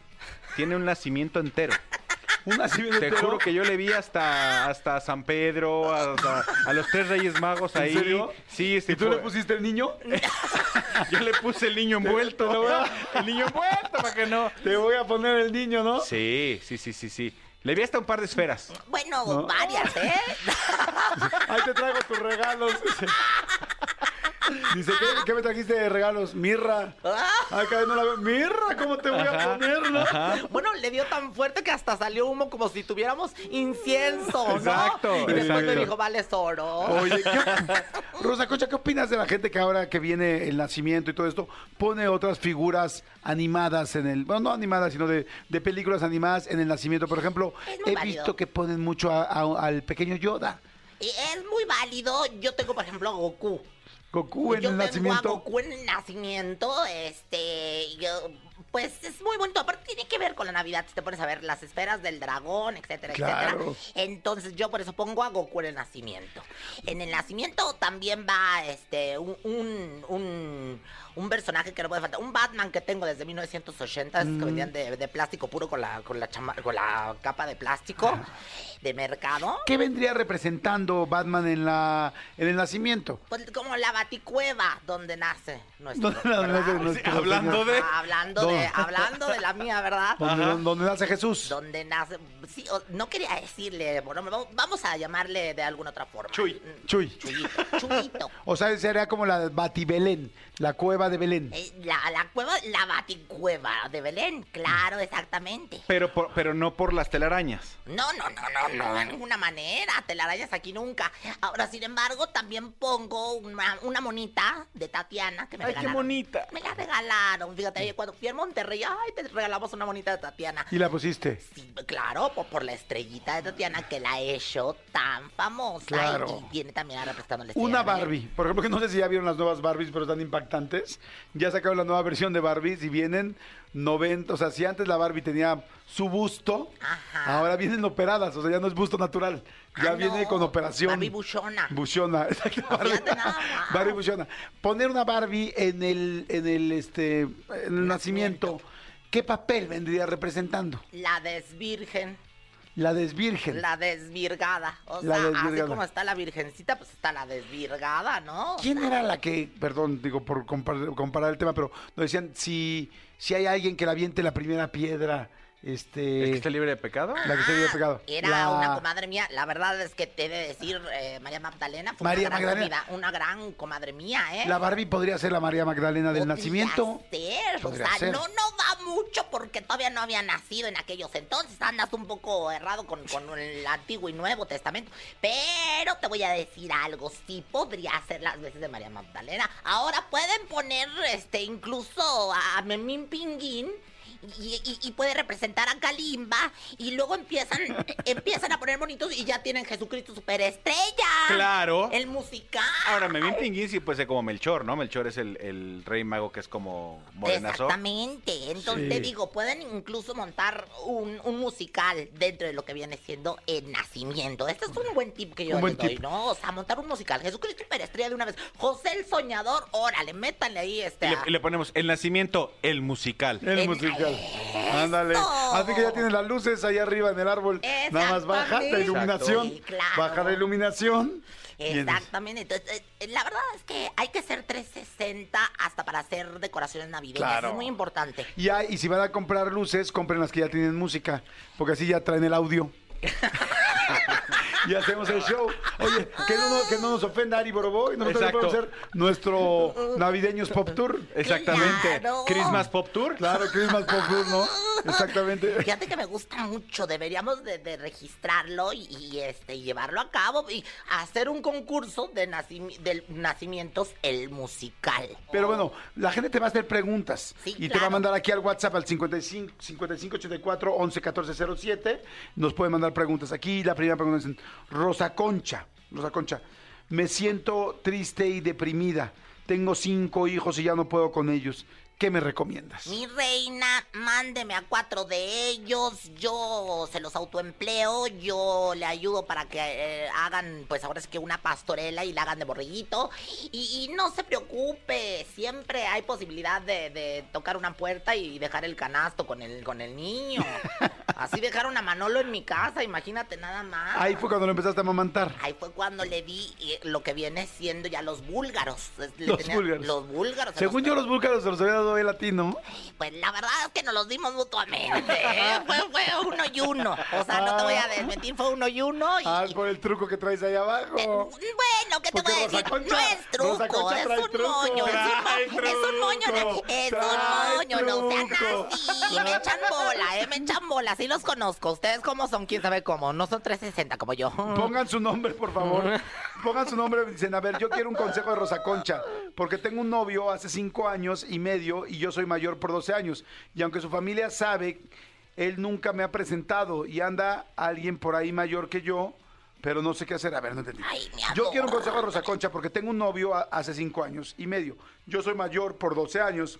tiene un nacimiento entero *laughs* *laughs* Un nacimiento te entero. juro que yo le vi hasta hasta San Pedro hasta- a los tres Reyes Magos ¿En ahí serio? sí sí ¿Y tú fue- le pusiste el niño? *laughs* *laughs* yo le puse el niño envuelto Te lo voy a- el niño envuelto para que no Te voy a poner el niño, ¿no? Sí, sí, sí, sí, sí. Le vi hasta un par de esferas. Bueno, No. varias, ¿eh? Ahí te traigo tus regalos. Dice, ¿qué, qué me trajiste de regalos? Mirra. Ah. Acá no la veo. Mirra, ¿cómo te voy a poner, no? Bueno, le dio tan fuerte que hasta salió humo como si tuviéramos incienso, ¿no? Exacto, Y después me dijo, vale, oro. Oye, ¿qué, *laughs* Rosa Concha, ¿qué opinas de la gente que ahora que viene el nacimiento y todo esto pone otras figuras animadas en el, bueno, no animadas, sino de, de películas animadas en el nacimiento? Por ejemplo, he válido. visto que ponen mucho a- a- al pequeño Yoda, Y es muy válido. Yo tengo, por ejemplo, a Goku. Goku en yo el tengo a nacimiento. Goku en el nacimiento, este, yo, pues es muy bonito. Aparte tiene que ver con la Navidad, si te pones a ver las esferas del dragón, etcétera, Claro. etcétera. Entonces yo por eso pongo a Goku en el nacimiento. En el nacimiento también va, este, un, un, un, un personaje que no puede faltar, un Batman que tengo desde 1980, esos que vendían de, de plástico puro con la, con la chama- con la capa de plástico de mercado. ¿Qué vendría representando Batman en la en el nacimiento? Pues como la baticueva donde nace nuestro. ¿Dónde nace ¿verdad? nuestro hablando señor? de- Ah, hablando ¿Dónde? de hablando de la mía, ¿verdad? ¿Dónde, dónde nace Jesús? Donde nace. Sí, no quería decirle, bueno, vamos- vamos a llamarle de alguna otra forma. Chuy. Mm, Chuy. Chuyito. Chuyito. *laughs* O sea, sería como la Batibelén, la cueva de Belén. Eh, La, la cueva, la baticueva de Belén, claro, exactamente. Pero, por- pero no por las telarañas. No, no, no, no, no, de ninguna manera. Telarañas aquí nunca. Ahora, sin embargo, también pongo una, una monita de Tatiana que me Ay, qué regalaron. bonita. Me la regalaron. Fíjate, oye, cuando fui a Monterrey, ay, te regalamos una monita de Tatiana. Y la pusiste. Sí, claro, por, por la estrellita de Tatiana que la ha hecho tan famosa. Claro. Y, y viene también a representar la Una estrella Belén. Barbie. Por ejemplo, que no sé si ya vieron las nuevas Barbies, pero están impactantes. Ya sacaron la nueva versión de Barbies y vienen 90. O sea, si antes la Barbie tenía su busto, Ajá. ahora vienen operadas. O sea, ya no es busto natural. Ya Ah, viene no, con operación. Barbie buchona. Buchona, *laughs* exacto. Barbie, Fíjate. Barbie buchona. Poner una Barbie en el, en el, este, en el nacimiento, ¿qué papel vendría representando? La desvirgen. La desvirgen. La desvirgada. O La sea, así como está la virgencita, pues está la desvirgada, ¿no? ¿Quién era la que, perdón, digo por compar- comparar, el tema, pero nos decían si, si hay alguien que la aviente la primera piedra, Este. ¿El que está libre de pecado? La que está libre de pecado. Era La- una comadre mía, la verdad es que te he de decir, eh, María Magdalena fue María una, gran Magdalena. comida- una gran comadre mía, ¿eh? La Barbie podría ser la María Magdalena del Podría nacimiento. ser, o Podría sea, ser. no, no da mucho porque todavía no había nacido en aquellos entonces. Andas un poco errado con, con el Antiguo y Nuevo Testamento. Pero te voy a decir algo, sí podría ser las veces de María Magdalena. Ahora pueden poner este incluso a Memín Pinguín. Y, y- y puede representar a Kalimba y luego empiezan *coughs* empiezan a poner bonitos y ya tienen Jesucristo Superestrella. Claro. El musical. Ahora, Memín Pinguín sí puede ser como Melchor, ¿no? Melchor es el, el rey mago que es como morenazo. Exactamente. Entonces Sí. te digo, pueden incluso montar un, un musical dentro de lo que viene siendo el nacimiento. Este es un buen tip que yo les doy, tip. ¿no? O sea, montar un musical. Jesucristo Superestrella de una vez. José el Soñador, órale, métanle ahí este. Y le, a- y le ponemos el nacimiento, el musical. El musical. Ándale. Así que ya tienes las luces ahí arriba en el árbol. Nada más baja la iluminación. Sí, claro. Baja la iluminación. Exactamente. Entonces, eh, la verdad es que hay que ser 360 hasta para hacer decoraciones navideñas. Claro. Es muy importante. Y, hay- y si van a comprar luces, compren las que ya tienen música, porque así ya traen el audio. *laughs* y hacemos el show. Oye, que no, nos- que no nos ofenda Ari Boroboy, nosotros Exacto. podemos hacer nuestro navideños pop tour. Exactamente. Claro. Christmas Pop Tour. Claro, Christmas pop tour, ¿no? Exactamente. Fíjate que me gusta mucho, deberíamos de, de registrarlo y, y, este y llevarlo a cabo y hacer un concurso de, nacimi- de nacimientos el musical. Pero bueno, la gente te va a hacer preguntas Sí, y te va a claro. mandar aquí al WhatsApp al 55 5584 11 14 07. Nos pueden mandar preguntas. Aquí la primera pregunta es Rosa Concha. Rosa Concha, me siento triste y deprimida. Tengo cinco hijos y ya no puedo con ellos. ¿Qué me recomiendas? Mi reina, mándeme a cuatro de ellos, yo se los autoempleo, yo le ayudo para que eh, hagan, pues ahora es que una pastorela y la hagan de borreguito. Y, y no se preocupe, siempre hay posibilidad de, de tocar una puerta y dejar el canasto con el, con el niño. *laughs* Así dejaron a Manolo en mi casa, imagínate nada más. Ahí fue cuando lo empezaste a amamantar. Ahí fue cuando le di eh, lo que viene siendo ya los búlgaros. Le Los tenía- búlgaros. Los búlgaros. se Según los- yo, los búlgaros se los había dado el latino. pues la verdad es que nos los dimos mutuamente. ¿eh? *laughs* Fue, fue uno y uno. O sea, no te voy a desmentir, fue uno y uno. Y, Ah, por el truco que traes ahí abajo. bueno, ¿qué te voy a decir? Concha- no es truco, es un truco. moño. Es un, mo- es un moño, de- truco, es un moño, no sean truco. así. Me echan bola, ¿eh? Me echan bola, sí los conozco. Ustedes cómo son, quién sabe cómo. No son 360 como yo. Pongan su nombre, por favor. *laughs* Pongan su nombre. Dicen, a ver, yo quiero un consejo de Rosa Concha, porque tengo un novio hace cinco años y medio y yo soy mayor por 12 años. Y aunque su familia sabe, él nunca me ha presentado y anda alguien por ahí mayor que yo, pero no sé qué hacer. A ver, no entendí. Yo quiero un consejo de Rosa Concha, porque tengo un novio a- hace cinco años y medio. Yo soy mayor por 12 años.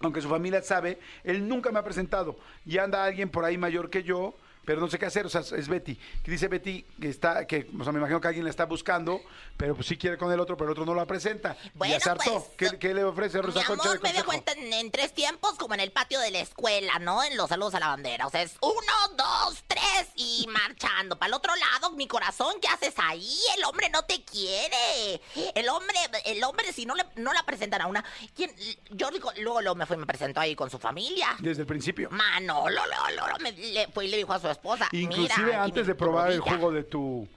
Aunque su familia sabe, él nunca me ha presentado. Y anda alguien por ahí mayor que yo, pero no sé qué hacer. O sea, es Betty. Que dice Betty que está, que, o sea, me imagino que alguien la está buscando, pero pues sí quiere con el otro, pero el otro no la presenta. Bueno, y pues, ¿Qué, qué le ofrece Rosa Mi Concha de amor, me cuenta en, en tres tiempos, como en el patio de la escuela, ¿no? En los saludos a la bandera. O sea, es uno, dos, tres y marchando. Para el otro lado, mi corazón, ¿qué haces ahí? El hombre no te quiere. El hombre, el hombre, si no le no la presentan a una. ¿quién? Yo digo, luego, luego me fui y me presentó ahí con su familia. Desde el principio. Manolo, luego, luego me, le, fue y le dijo a su esposa. Inclusive "Mira, aquí antes de probar el rodilla". jugo de tu...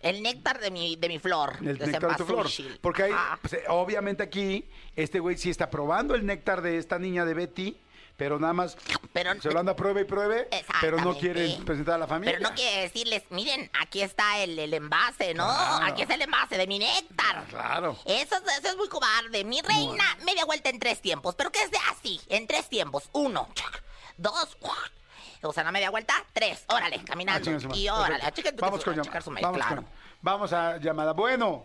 El néctar de mi, de mi flor. El de néctar de tu flor. Porque hay, Ajá. pues, obviamente aquí, este güey sí está probando el néctar de esta niña de Betty, pero nada más Pero- se lo anda pruebe y pruebe, pero no quiere presentar a la familia. Pero no quiere decirles, miren, aquí está el, el envase, ¿no? Claro. Aquí está el envase de mi néctar. Claro. Eso, es- eso es muy cobarde. Mi reina, media vuelta en tres tiempos. ¿Pero qué es de así? En tres tiempos. Uno, dos, o sea, una media vuelta, tres. Órale, Ah, caminando. madre. y órale, Perfecto. Vamos a con llamada. su mail, Vamos, claro. con- vamos a llamada. Bueno.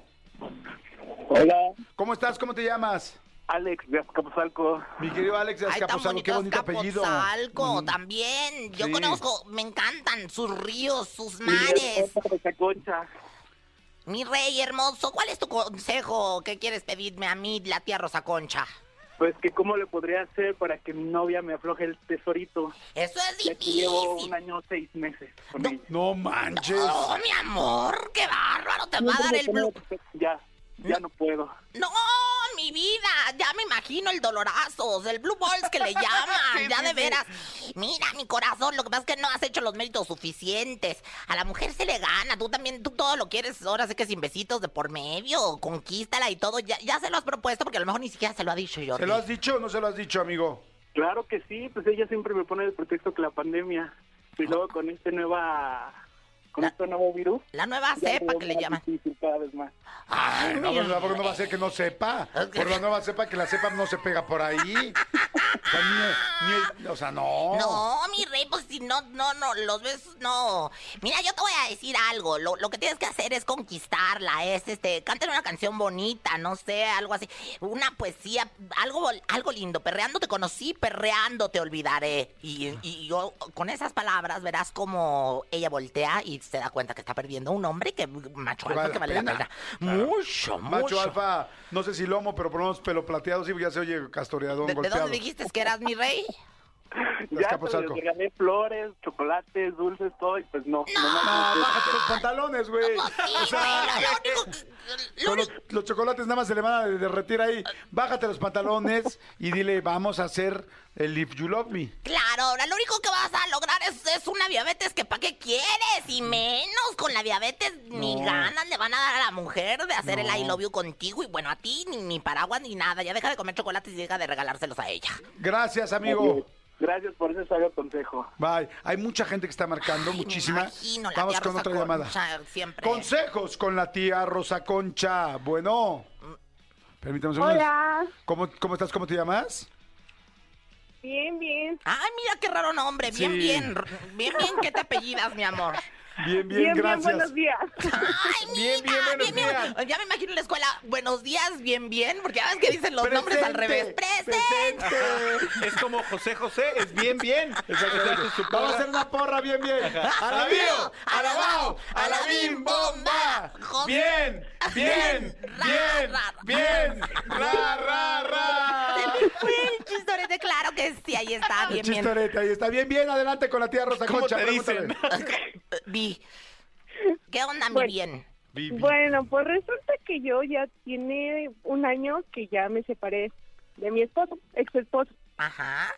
Hola. ¿Cómo estás? ¿Cómo te llamas? Alex de Azcapotzalco. Mi querido Alex de Azcapotzalco, qué bonito apellido. Azcapotzalco, Mm. también. Yo Sí. conozco, me encantan sus ríos, sus mares. Mi rey hermoso, ¿cuál es tu consejo? ¿Qué quieres pedirme a mí, la tía Rosa Concha? Pues que cómo le podría hacer para que mi novia me afloje el tesorito. Eso es Ya que llevo un año seis meses con ella. No manches. Oh, mi amor, qué bárbaro, te va a dar el blue. Ya. Ya no puedo. No, mi vida, ya me imagino el dolorazos, el blue balls que le *laughs* llaman, ya de veras. Mira, mi corazón, lo que pasa es que no has hecho los méritos suficientes. A la mujer se le gana, tú también, tú todo lo quieres, ahora sé que sin besitos de por medio, conquístala y todo. Ya, ya se lo has propuesto porque a lo mejor ni siquiera se lo ha dicho yo. ¿Se lo has dicho o no se lo has dicho, amigo? Claro que sí, pues ella siempre me pone el pretexto que la pandemia. Y luego con este nueva... Con este nuevo virus. La nueva cepa que le llaman. difícil cada vez más. Ay, no, no, no, porque no va a ser que no sepa. Por la nueva cepa, que la cepa no se pega por ahí. O sea, ni- ni- o sea, no. No, mi pues si no, no, no, los besos no. Mira, yo te voy a decir algo. Lo, lo que tienes que hacer es conquistarla. Es este, cántale una canción bonita, no sé, algo así. Una poesía, algo, algo lindo. Perreando te conocí, perreando te olvidaré. Y, y yo, con esas palabras, verás como ella voltea y se da cuenta que está perdiendo un hombre que macho Que alfa vale que la vale la pena. pena. Mucho, Macho mucho. alfa, no sé si lomo, pero por lo menos pelo plateado, sí, ya se oye castoreadón, ¿De, de dónde dijiste que eras mi rey? *laughs* Ya les regalé flores, chocolates, dulces, todo, y pues no. No, No, bájate los pantalones, güey. O sea, con los, los chocolates nada más se le van a derretir ahí. Bájate los pantalones y dile, vamos a hacer el If You Love Me. Claro, ahora lo único que vas a lograr es, es una diabetes que para qué quieres y menos con la diabetes ni No. ganas le van a dar a la mujer de hacer No. el I love you contigo y bueno a ti ni, ni paraguas ni nada, ya deja de comer chocolates y deja de regalárselos a ella. Gracias, amigo. Gracias por ese sabio consejo. Bye. Hay mucha gente que está marcando, muchísima. Imagino, la Vamos tía con Rosa otra llamada. Concha siempre. Consejos con la tía Rosa Concha. Bueno. Permítame un. Hola. ¿Cómo, ¿Cómo estás? ¿Cómo te llamas? Bien, bien. Ay, mira qué raro nombre, bien, Sí. bien, bien, bien, ¿qué te apellidas, mi amor? Bien, bien, Bien, bien, gracias. buenos días. *laughs* Ay, Bien, bien, mira, buenos días. Ya me imagino en la escuela, buenos días, bien, bien, porque ya ves que dicen los nombres al revés. ¡Presente! Es como José José, es bien, bien. Vamos a hacer una porra bien, bien. A la bio, a la bao, a la bim, bomba. José- Bien, bien, bien, bien. Ra, ra, ra. Fue el chistorete, claro que sí, ahí está, bien, bien. chistorete, ahí está. Bien, bien. Adelante con la tía Rosa ¿Cómo Concha. te pregúntale. dicen? ¿Qué onda, mi Bueno. bien? Bueno, pues resulta que yo ya tiene un año que ya me separé de mi esposo, ex esposo. Ajá.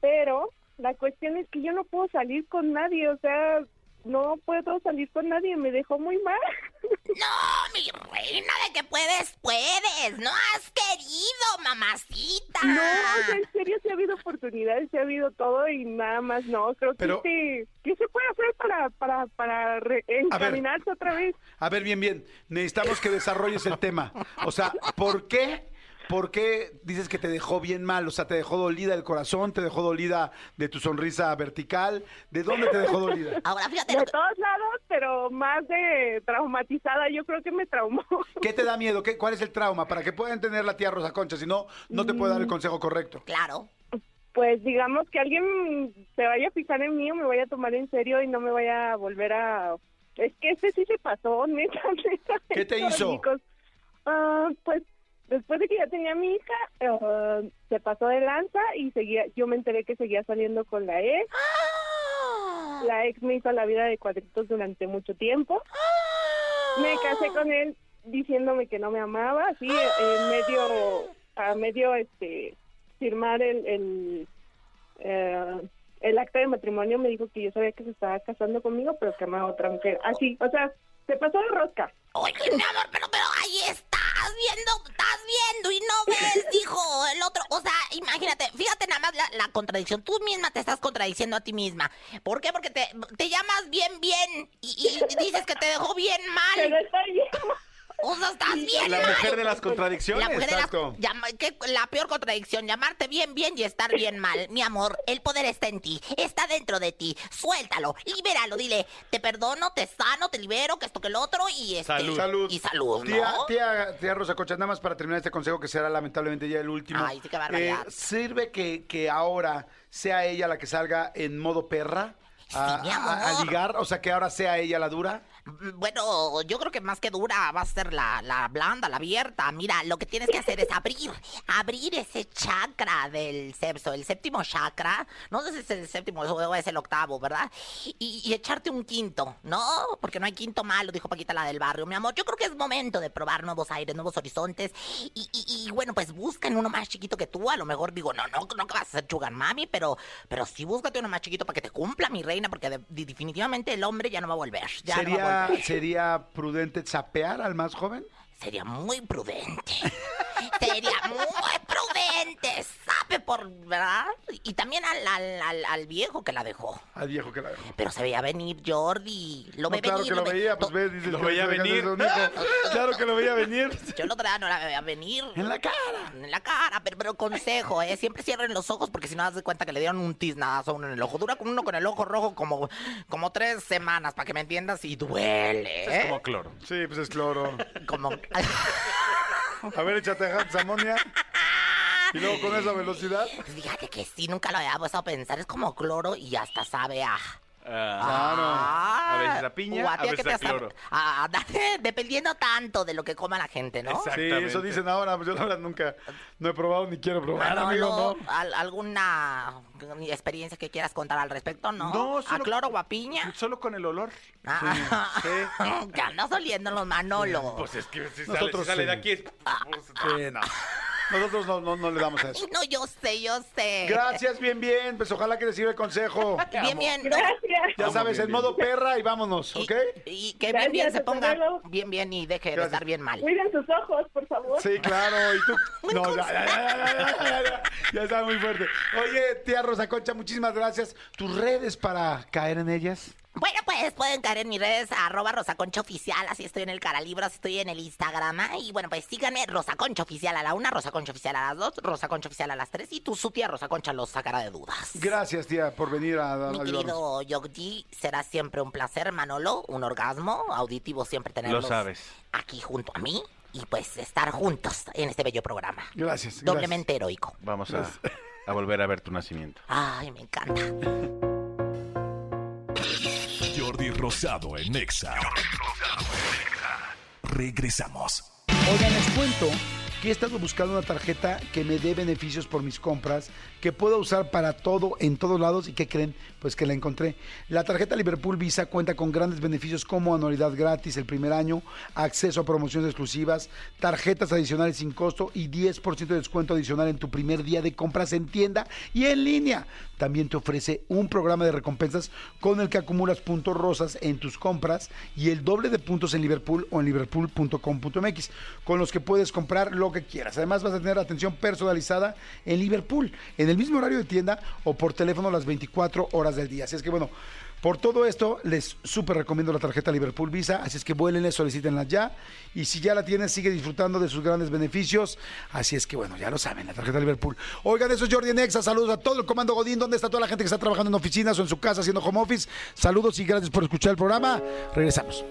Pero la cuestión es que yo no puedo salir con nadie, o sea, no puedo salir con nadie, me dejó muy mal. *laughs* No, mi reina, de que puedes, puedes. No has querido, mamacita. No, o sea, en serio, sí ha habido oportunidades, sí ha habido todo y nada más no. Creo Pero- que sí, ¿qué se puede hacer para, para, para encaminarse otra vez? A ver, bien, bien. Necesitamos que desarrolles el tema. O sea, ¿por qué? ¿Por qué dices que te dejó bien mal? O sea, ¿te dejó dolida el corazón? ¿Te dejó dolida de tu sonrisa vertical? ¿De dónde te dejó dolida? *laughs* Ahora, fíjate. De todos lados, pero más de traumatizada, yo creo que me traumó. *laughs* ¿Qué te da miedo? ¿Qué, ¿Cuál es el trauma? Para que pueda entender la tía Rosa Concha. Si no, no te puede dar el consejo correcto. Claro. Pues digamos que alguien se vaya a fijar en mí o me vaya a tomar en serio y no me vaya a volver a... Es que ese sí se pasó, *laughs* neta, neta. ¿Qué te hizo? chicos. Ah, pues después de que ya tenía a mi hija, ah, se pasó de lanza y seguía, yo me enteré que seguía saliendo con la ex. Ah. La ex me hizo la vida de cuadritos durante mucho tiempo. Me casé con él diciéndome que no me amaba, así eh, en medio, a medio este firmar el el, eh, el acta de matrimonio me dijo que yo sabía que se estaba casando conmigo, pero que amaba a otra mujer. Así, o sea, se pasó de rosca. Oye, mi amor, pero, pero ahí estás viendo, estás viendo y no ves, *laughs* dijo el otro. O sea, imagínate, fíjate nada más la, la contradicción. Tú misma te estás contradiciendo a ti misma. ¿Por qué? Porque te, te llamas bien, bien y, y dices que te dejó bien Pero mal. está bien. O sea, estás bien La mal. mujer de las contradicciones. La, mujer de las- Exacto. llama- que- la peor contradicción, llamarte bien bien y estar bien mal. Mi amor, el poder está en ti, está dentro de ti. Suéltalo, libéralo, dile, te perdono, te sano, te libero, que esto que el otro y este, Salud. Salud. y salud, ¿no? Tía, tía, tía Rosa Concha, nada más para terminar este consejo que será lamentablemente ya el último. Ay, sí, qué barbaridad. Eh, ¿Sirve que, que ahora sea ella la que salga en modo perra? A, Sí, mi a- a- a ligar, o sea, que ahora sea ella la dura. Bueno, yo creo que más que dura va a ser la, la blanda, la abierta. Mira, lo que tienes que hacer es abrir, abrir ese chakra del sexto, el séptimo chakra. No sé si es el séptimo o es el octavo, ¿verdad? Y, y echarte un quinto, ¿no? Porque no hay quinto malo, dijo Paquita la del barrio. Mi amor, yo creo que es momento de probar nuevos aires, nuevos horizontes. Y, y- y, bueno, pues buscan uno más chiquito que tú. A lo mejor digo, no, no, no que vas a ser sugar mami, pero, pero sí búscate uno más chiquito para que te cumpla, mi reina, porque de- definitivamente el hombre ya no va a volver. Ya no va a ¿Sería, volver. ¿Sería prudente zapear al más joven? Sería muy prudente. Sería muy prudente. Sabe por, ¿verdad? Y también al, al, al, al viejo que la dejó. Al viejo que la dejó. Pero se veía venir Jordi. Lo No, ve claro venir. que lo ve- veía, pues ves, dices Lo que veía venir. *laughs* Claro que lo veía venir. Yo el otro día no la veía venir. En la cara. En la cara, pero, pero consejo, ¿eh? Siempre cierren los ojos porque si no das de cuenta que le dieron un tiznadazo a uno en el ojo. Dura con uno con el ojo rojo como, como tres semanas, para que me entiendas, y duele, ¿eh? Es como cloro. Sí, pues es cloro. Como... A ver, échate amonia. Y luego con esa velocidad. Fíjate que sí, nunca lo había puesto a pensar. Es como cloro y hasta sabe a... Ah, a veces a piña, o a ti veces que te a cloro. *laughs* a- a- dependiendo tanto de lo que coma la gente, ¿no? Sí, eso dicen ahora. Pues yo la verdad nunca no he probado ni quiero probar, amigo, no. ¿al- ¿Alguna experiencia que quieras contar al respecto? No, No, ¿A solo- cloro o a piña? Solo con el olor. Ah, sí. *laughs* que andas oliendo los Manolo. Pues es que si sale, Nosotros si sale sí. de aquí es... Sí, no. Nosotros no, no, no le damos a eso. *laughs* No, yo sé, yo sé. Gracias, bien, bien. Pues ojalá que les sirva el consejo. *laughs* Bien, bien. ¿no? Gracias. Ya sabes, en modo perra y vámonos, ¿ok? Y, que bien, bien se ponga bien, bien y deje Gracias. de estar bien mal. Cuiden sus ojos, por favor. Sí, claro. Y tú... *laughs* No, ya, ya, ya, ya, está muy fuerte. Oye, tía Rosa Concha, muchísimas gracias. ¿Tus redes para caer en ellas? Bueno, pues pueden caer en mis redes, arroba Rosaconcha Oficial, así estoy en el Caralibro, así estoy en el Instagram. ¿eh? Y bueno, pues síganme, Rosaconcha Oficial a la una, Rosaconcha Oficial a las dos, Rosaconcha Oficial a las tres, y tu su tía Rosaconcha los sacará de dudas. Gracias, tía, por venir a, a Mi querido Yogji, será siempre un placer, Manolo, un orgasmo auditivo siempre tenerlos Lo sabes. aquí junto a mí y pues estar juntos en este bello programa. Gracias. Doblemente heroico. Vamos a, a volver a ver tu nacimiento. Ay, me encanta. *laughs* Rosado en Exa. Regresamos. Oigan, les cuento que he estado buscando una tarjeta que me dé beneficios por mis compras, que pueda usar para todo en todos lados y que creen, pues que la encontré. La tarjeta Liverpool Visa cuenta con grandes beneficios como anualidad gratis el primer año, acceso a promociones exclusivas, tarjetas adicionales sin costo y 10% de descuento adicional en tu primer día de compras en tienda y en línea. También te ofrece un programa de recompensas con el que acumulas puntos rosas en tus compras y el doble de puntos en Liverpool o en liverpool.com.mx, con los que puedes comprar lo que quieras. Además vas a tener atención personalizada en Liverpool, en el mismo horario de tienda o por teléfono las 24 horas del día. Así es que bueno, por todo esto les súper recomiendo la tarjeta Liverpool Visa, así es que vuélenle, solicítenla ya y si ya la tienes sigue disfrutando de sus grandes beneficios. Así es que bueno, ya lo saben, la tarjeta Liverpool. Oigan, eso es Jordi Nexa, saludos a todo el comando Godín, ¿dónde está toda la gente que está trabajando en oficinas o en su casa haciendo home office? Saludos y gracias por escuchar el programa. Regresamos.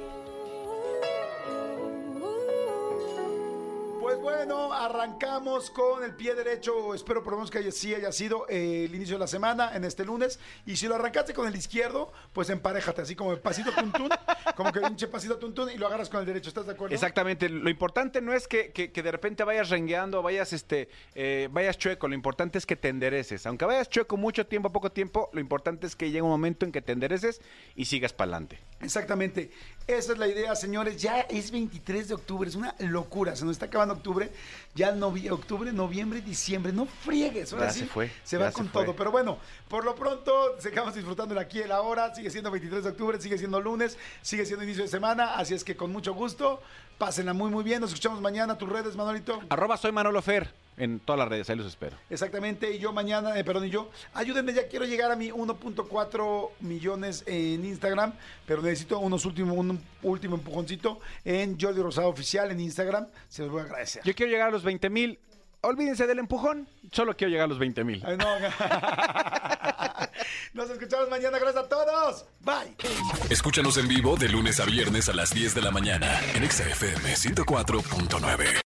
Arrancamos con el pie derecho. Espero por lo menos que haya, sí haya sido eh, el inicio de la semana en este lunes. Y si lo arrancaste con el izquierdo, pues emparéjate, así como el pasito tuntún, como que pinche pasito tuntún y lo agarras con el derecho. ¿Estás de acuerdo? Exactamente. Lo importante no es que, que- que de repente vayas rengueando, vayas, este, eh, vayas chueco. Lo importante es que te endereces. Aunque vayas chueco mucho tiempo, poco tiempo, lo importante es que llegue un momento en que te endereces y sigas para adelante. Exactamente. Esa es la idea, señores. Ya es 23 de octubre, es una locura. Se nos está acabando octubre. Ya novie- octubre, noviembre, diciembre. No friegues. Ahora Ya sí se fue, Se va se con fue. todo. Pero bueno, por lo pronto, sigamos disfrutando el aquí y el ahora. Sigue siendo 23 de octubre, sigue siendo lunes, sigue siendo inicio de semana. Así es que con mucho gusto, pásenla muy, muy bien. Nos escuchamos mañana. Tus redes, Manolito. Arroba soy Manolo Fer en todas las redes. Ahí los espero. Exactamente, y yo mañana, eh, perdón, y yo, ayúdenme, ya quiero llegar a mi 1.4 millones en Instagram, pero necesito unos últimos, un último empujoncito en Jordi Rosado Oficial en Instagram, se los voy a agradecer. Yo quiero llegar a los 20 mil. Olvídense del empujón. Solo quiero llegar a los 20 mil. Ay, no. *laughs* Nos escuchamos mañana, gracias a todos. Bye. Escúchanos en vivo de lunes a viernes a las 10 de la mañana en Exa FM 104.9.